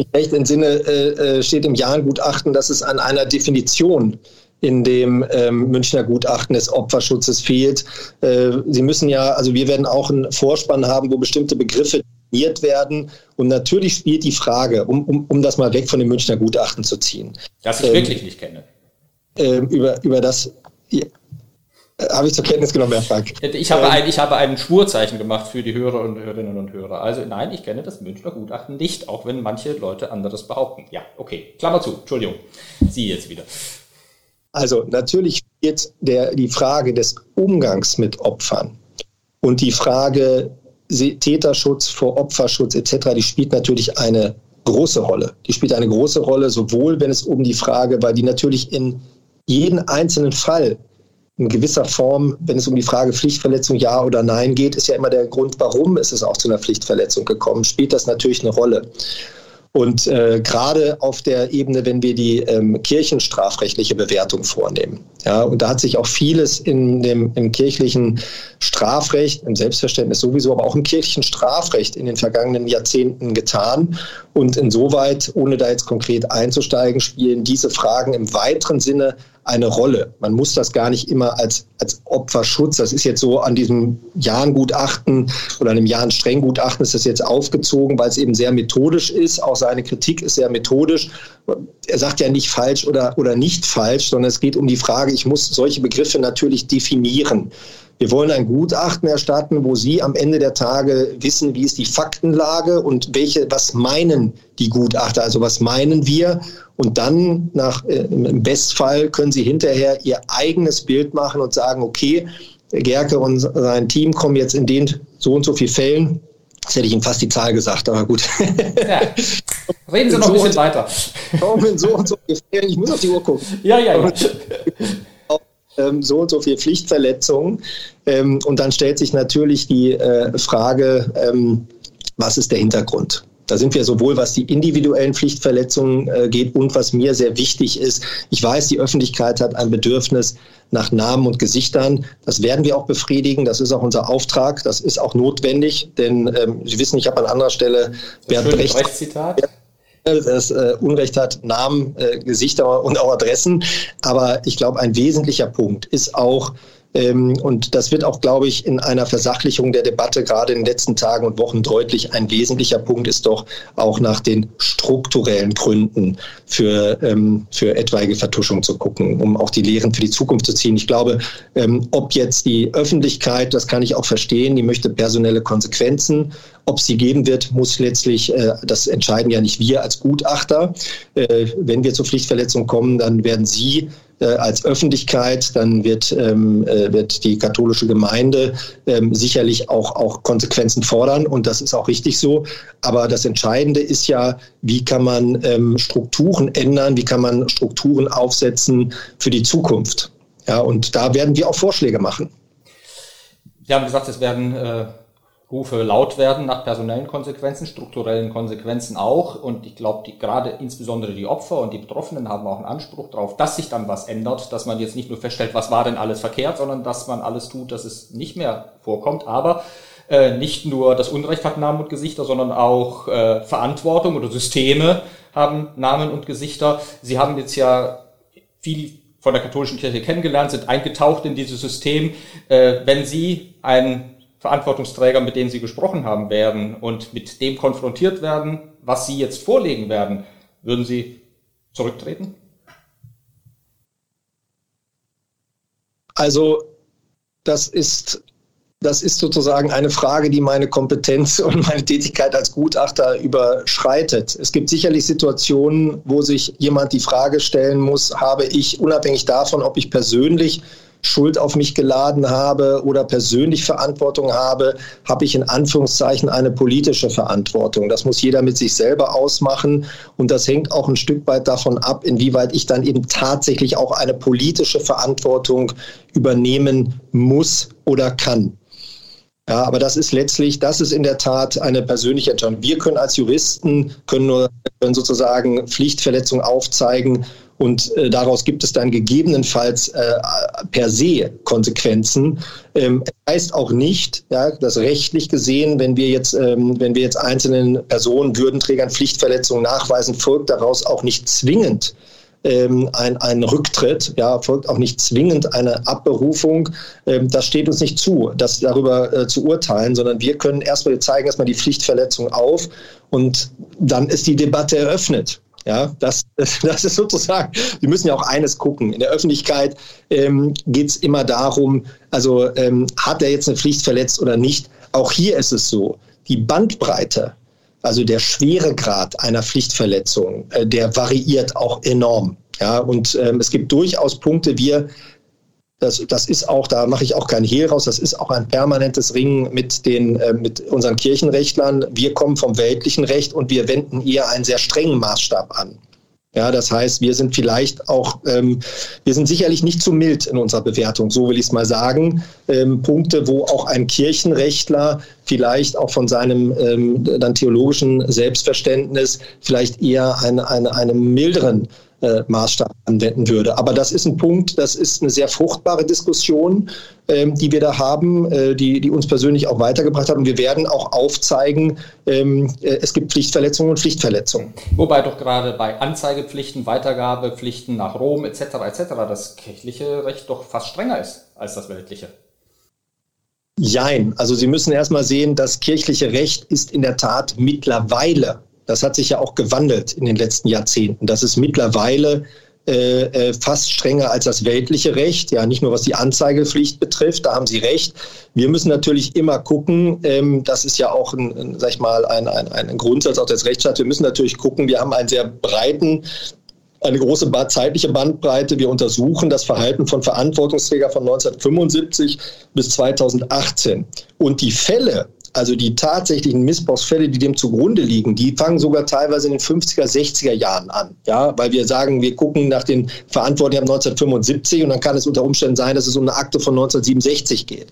mich recht entsinne, äh, äh, steht im Jahrengutachten, dass es an einer Definition in dem ähm, Münchner Gutachten des Opferschutzes fehlt. Äh, Sie müssen ja, also wir werden auch einen Vorspann haben, wo bestimmte Begriffe definiert werden. Und natürlich spielt die Frage, um, um, um das mal weg von dem Münchner Gutachten zu ziehen. Das ich ähm, wirklich nicht kenne. Äh, über, über das habe ich zur Kenntnis genommen, Herr Frank. Ich habe, ähm, ein, ich habe ein Schwurzeichen gemacht für die Hörer und Hörerinnen und Hörer. Also nein, ich kenne das Münchner Gutachten nicht, auch wenn manche Leute anderes behaupten. Ja, okay. Klammer zu. Entschuldigung. Sie jetzt wieder. Also natürlich jetzt der, die Frage des Umgangs mit Opfern und die Frage Täterschutz vor Opferschutz etc., die spielt natürlich eine große Rolle. Die spielt eine große Rolle, sowohl wenn es um die Frage, weil die natürlich in jeden einzelnen Fall in gewisser Form, wenn es um die Frage Pflichtverletzung ja oder nein geht, ist ja immer der Grund, warum ist es auch zu einer Pflichtverletzung gekommen, spielt das natürlich eine Rolle. Und äh, gerade auf der Ebene, wenn wir die ähm, kirchenstrafrechtliche Bewertung vornehmen. Ja, und da hat sich auch vieles in dem, im kirchlichen Strafrecht, im Selbstverständnis sowieso, aber auch im kirchlichen Strafrecht in den vergangenen Jahrzehnten getan. Und insoweit, ohne da jetzt konkret einzusteigen, spielen diese Fragen im weiteren Sinne eine Rolle. Man muss das gar nicht immer als, als Opferschutz, das ist jetzt so an diesem Jahrengutachten oder einem Jahrenstrenggutachten ist das jetzt aufgezogen, weil es eben sehr methodisch ist. Auch seine Kritik ist sehr methodisch. Er sagt ja nicht falsch oder, oder nicht falsch, sondern es geht um die Frage, ich muss solche Begriffe natürlich definieren. Wir wollen ein Gutachten erstatten, wo Sie am Ende der Tage wissen, wie ist die Faktenlage und welche, was meinen die Gutachter, also was meinen wir. Und dann nach, äh, im Bestfall können Sie hinterher Ihr eigenes Bild machen und sagen, okay, Gerke und sein Team kommen jetzt in den so und so vielen Fällen. Das hätte ich Ihnen fast die Zahl gesagt, aber gut. Ja. Reden Sie noch so ein bisschen weiter. Kommen so und so Fällen. Ich muss auf die Uhr gucken. Ja, ja, ja. Ähm, so und so viel Pflichtverletzungen. Ähm, und dann stellt sich natürlich die äh, Frage, ähm, was ist der Hintergrund? Da sind wir sowohl, was die individuellen Pflichtverletzungen äh, geht und was mir sehr wichtig ist. Ich weiß, die Öffentlichkeit hat ein Bedürfnis nach Namen und Gesichtern. Das werden wir auch befriedigen. Das ist auch unser Auftrag. Das ist auch notwendig, denn ähm, Sie wissen, ich habe an anderer Stelle Bernd Brecht. Brecht das äh, Unrecht hat, Namen, äh, Gesichter und auch Adressen. Aber ich glaube, ein wesentlicher Punkt ist auch, und das wird auch, glaube ich, in einer Versachlichung der Debatte gerade in den letzten Tagen und Wochen deutlich. Ein wesentlicher Punkt ist doch auch nach den strukturellen Gründen für, ähm, für etwaige Vertuschung zu gucken, um auch die Lehren für die Zukunft zu ziehen. Ich glaube, ähm, ob jetzt die Öffentlichkeit, das kann ich auch verstehen, die möchte personelle Konsequenzen. Ob sie geben wird, muss letztlich, äh, das entscheiden ja nicht wir als Gutachter. Äh, wenn wir zur Pflichtverletzung kommen, dann werden Sie als Öffentlichkeit, dann wird, ähm, äh, wird die katholische Gemeinde ähm, sicherlich auch, auch Konsequenzen fordern und das ist auch richtig so. Aber das Entscheidende ist ja, wie kann man ähm, Strukturen ändern, wie kann man Strukturen aufsetzen für die Zukunft. Ja, und da werden wir auch Vorschläge machen. Sie haben gesagt, es werden äh, Rufe laut werden nach personellen Konsequenzen, strukturellen Konsequenzen auch. Und ich glaube, die, gerade insbesondere die Opfer und die Betroffenen haben auch einen Anspruch darauf, dass sich dann was ändert, dass man jetzt nicht nur feststellt, was war denn alles verkehrt, sondern dass man alles tut, dass es nicht mehr vorkommt. Aber äh, nicht nur das Unrecht hat Namen und Gesichter, sondern auch äh, Verantwortung oder Systeme haben Namen und Gesichter. Sie haben jetzt ja viel von der katholischen Kirche kennengelernt, sind eingetaucht in dieses System. Äh, wenn Sie ein Verantwortungsträger, mit denen Sie gesprochen haben werden und mit dem konfrontiert werden, was Sie jetzt vorlegen werden, würden Sie zurücktreten? Also das ist, das ist sozusagen eine Frage, die meine Kompetenz und meine Tätigkeit als Gutachter überschreitet. Es gibt sicherlich Situationen, wo sich jemand die Frage stellen muss, habe ich unabhängig davon, ob ich persönlich Schuld auf mich geladen habe oder persönlich Verantwortung habe, habe ich in Anführungszeichen eine politische Verantwortung. Das muss jeder mit sich selber ausmachen und das hängt auch ein Stück weit davon ab, inwieweit ich dann eben tatsächlich auch eine politische Verantwortung übernehmen muss oder kann. Ja, aber das ist letztlich, das ist in der Tat eine persönliche Entscheidung. Wir können als Juristen, können nur können sozusagen Pflichtverletzungen aufzeigen und äh, daraus gibt es dann gegebenenfalls äh, per se Konsequenzen. Ähm, heißt auch nicht, ja, dass rechtlich gesehen, wenn wir jetzt, ähm, wenn wir jetzt einzelnen Personen, Würdenträgern Pflichtverletzungen nachweisen, folgt daraus auch nicht zwingend ähm, ein, ein Rücktritt, ja, folgt auch nicht zwingend eine Abberufung. Ähm, das steht uns nicht zu, das darüber äh, zu urteilen, sondern wir können erstmal, wir zeigen erstmal die Pflichtverletzung auf und dann ist die Debatte eröffnet. Ja, das, das ist sozusagen, wir müssen ja auch eines gucken. In der Öffentlichkeit ähm, geht es immer darum, also ähm, hat er jetzt eine Pflicht verletzt oder nicht. Auch hier ist es so, die Bandbreite, also der Schweregrad einer Pflichtverletzung, äh, der variiert auch enorm. Ja, und ähm, es gibt durchaus Punkte, wir das, das ist auch, da mache ich auch kein Hehl raus, das ist auch ein permanentes Ringen mit, den, äh, mit unseren Kirchenrechtlern. Wir kommen vom weltlichen Recht und wir wenden eher einen sehr strengen Maßstab an. Ja, das heißt, wir sind vielleicht auch, ähm, wir sind sicherlich nicht zu mild in unserer Bewertung, so will ich es mal sagen. Ähm, Punkte, wo auch ein Kirchenrechtler vielleicht auch von seinem ähm, dann theologischen Selbstverständnis vielleicht eher eine, eine, einem milderen äh, Maßstab anwenden würde. Aber das ist ein Punkt, das ist eine sehr fruchtbare Diskussion, ähm, die wir da haben, äh, die, die uns persönlich auch weitergebracht hat. Und wir werden auch aufzeigen, ähm, äh, es gibt Pflichtverletzungen und Pflichtverletzungen. Wobei doch gerade bei Anzeigepflichten, Weitergabepflichten nach Rom etc. etc. das kirchliche Recht doch fast strenger ist als das weltliche. Jein. Also Sie müssen erstmal sehen, das kirchliche Recht ist in der Tat mittlerweile das hat sich ja auch gewandelt in den letzten Jahrzehnten. Das ist mittlerweile äh, äh, fast strenger als das weltliche Recht, ja, nicht nur was die Anzeigepflicht betrifft, da haben Sie recht. Wir müssen natürlich immer gucken, ähm, das ist ja auch ein, ein, sag ich mal, ein, ein, ein Grundsatz auch des Rechtsstaats, wir müssen natürlich gucken, wir haben einen sehr breiten eine große zeitliche Bandbreite. Wir untersuchen das Verhalten von Verantwortungsträgern von 1975 bis 2018. Und die Fälle, also die tatsächlichen Missbrauchsfälle, die dem zugrunde liegen, die fangen sogar teilweise in den 50er, 60er Jahren an. Ja, weil wir sagen, wir gucken nach den Verantwortlichen ab 1975 und dann kann es unter Umständen sein, dass es um eine Akte von 1967 geht.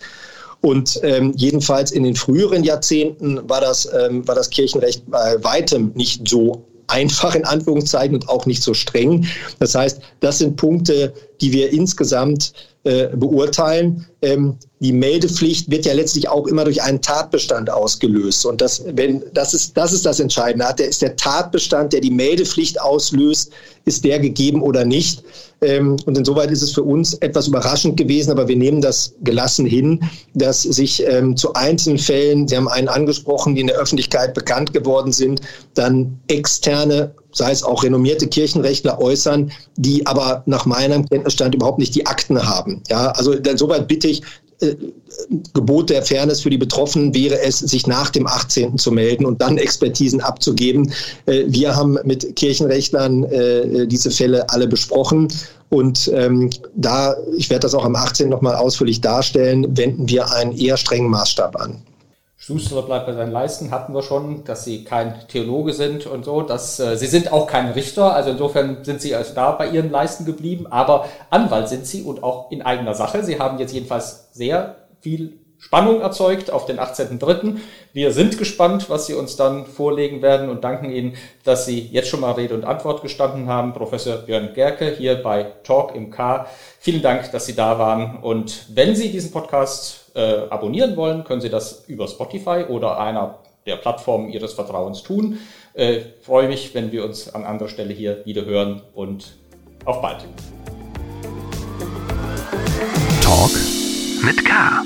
Und ähm, jedenfalls in den früheren Jahrzehnten war das, ähm, war das Kirchenrecht bei weitem nicht so einfach in Anführungszeichen und auch nicht so streng. Das heißt, das sind Punkte, die wir insgesamt äh, beurteilen. Ähm, die Meldepflicht wird ja letztlich auch immer durch einen Tatbestand ausgelöst. Und das, wenn, das, ist, das ist das Entscheidende. Hat der, ist der Tatbestand, der die Meldepflicht auslöst, ist der gegeben oder nicht? Ähm, und insoweit ist es für uns etwas überraschend gewesen, aber wir nehmen das gelassen hin, dass sich ähm, zu einzelnen Fällen, Sie haben einen angesprochen, die in der Öffentlichkeit bekannt geworden sind, dann externe sei es auch renommierte Kirchenrechtler äußern, die aber nach meinem Kenntnisstand überhaupt nicht die Akten haben. Ja, also insoweit bitte ich, Gebot der Fairness für die Betroffenen wäre es, sich nach dem 18. zu melden und dann Expertisen abzugeben. Äh, wir haben mit Kirchenrechtlern äh, diese Fälle alle besprochen Und ähm, da, ich werde das auch am 18. nochmal ausführlich darstellen, wenden wir einen eher strengen Maßstab an. Schuster bleibt bei seinen Leisten, hatten wir schon, dass sie kein Theologe sind und so. Dass, äh, sie sind auch kein Richter, also insofern sind sie also da bei ihren Leisten geblieben, aber Anwalt sind sie und auch in eigener Sache. Sie haben jetzt jedenfalls sehr viel Spannung erzeugt auf den 18.03. Wir sind gespannt, was Sie uns dann vorlegen werden und danken Ihnen, dass Sie jetzt schon mal Rede und Antwort gestanden haben. Professor Björn Gerke hier bei Talk im K. Vielen Dank, dass Sie da waren. Und wenn Sie diesen Äh, abonnieren wollen, können Sie das über Spotify oder einer der Plattformen Ihres Vertrauens tun. Äh, freue mich, wenn wir uns an anderer Stelle hier wieder hören und auf bald. Talk mit K.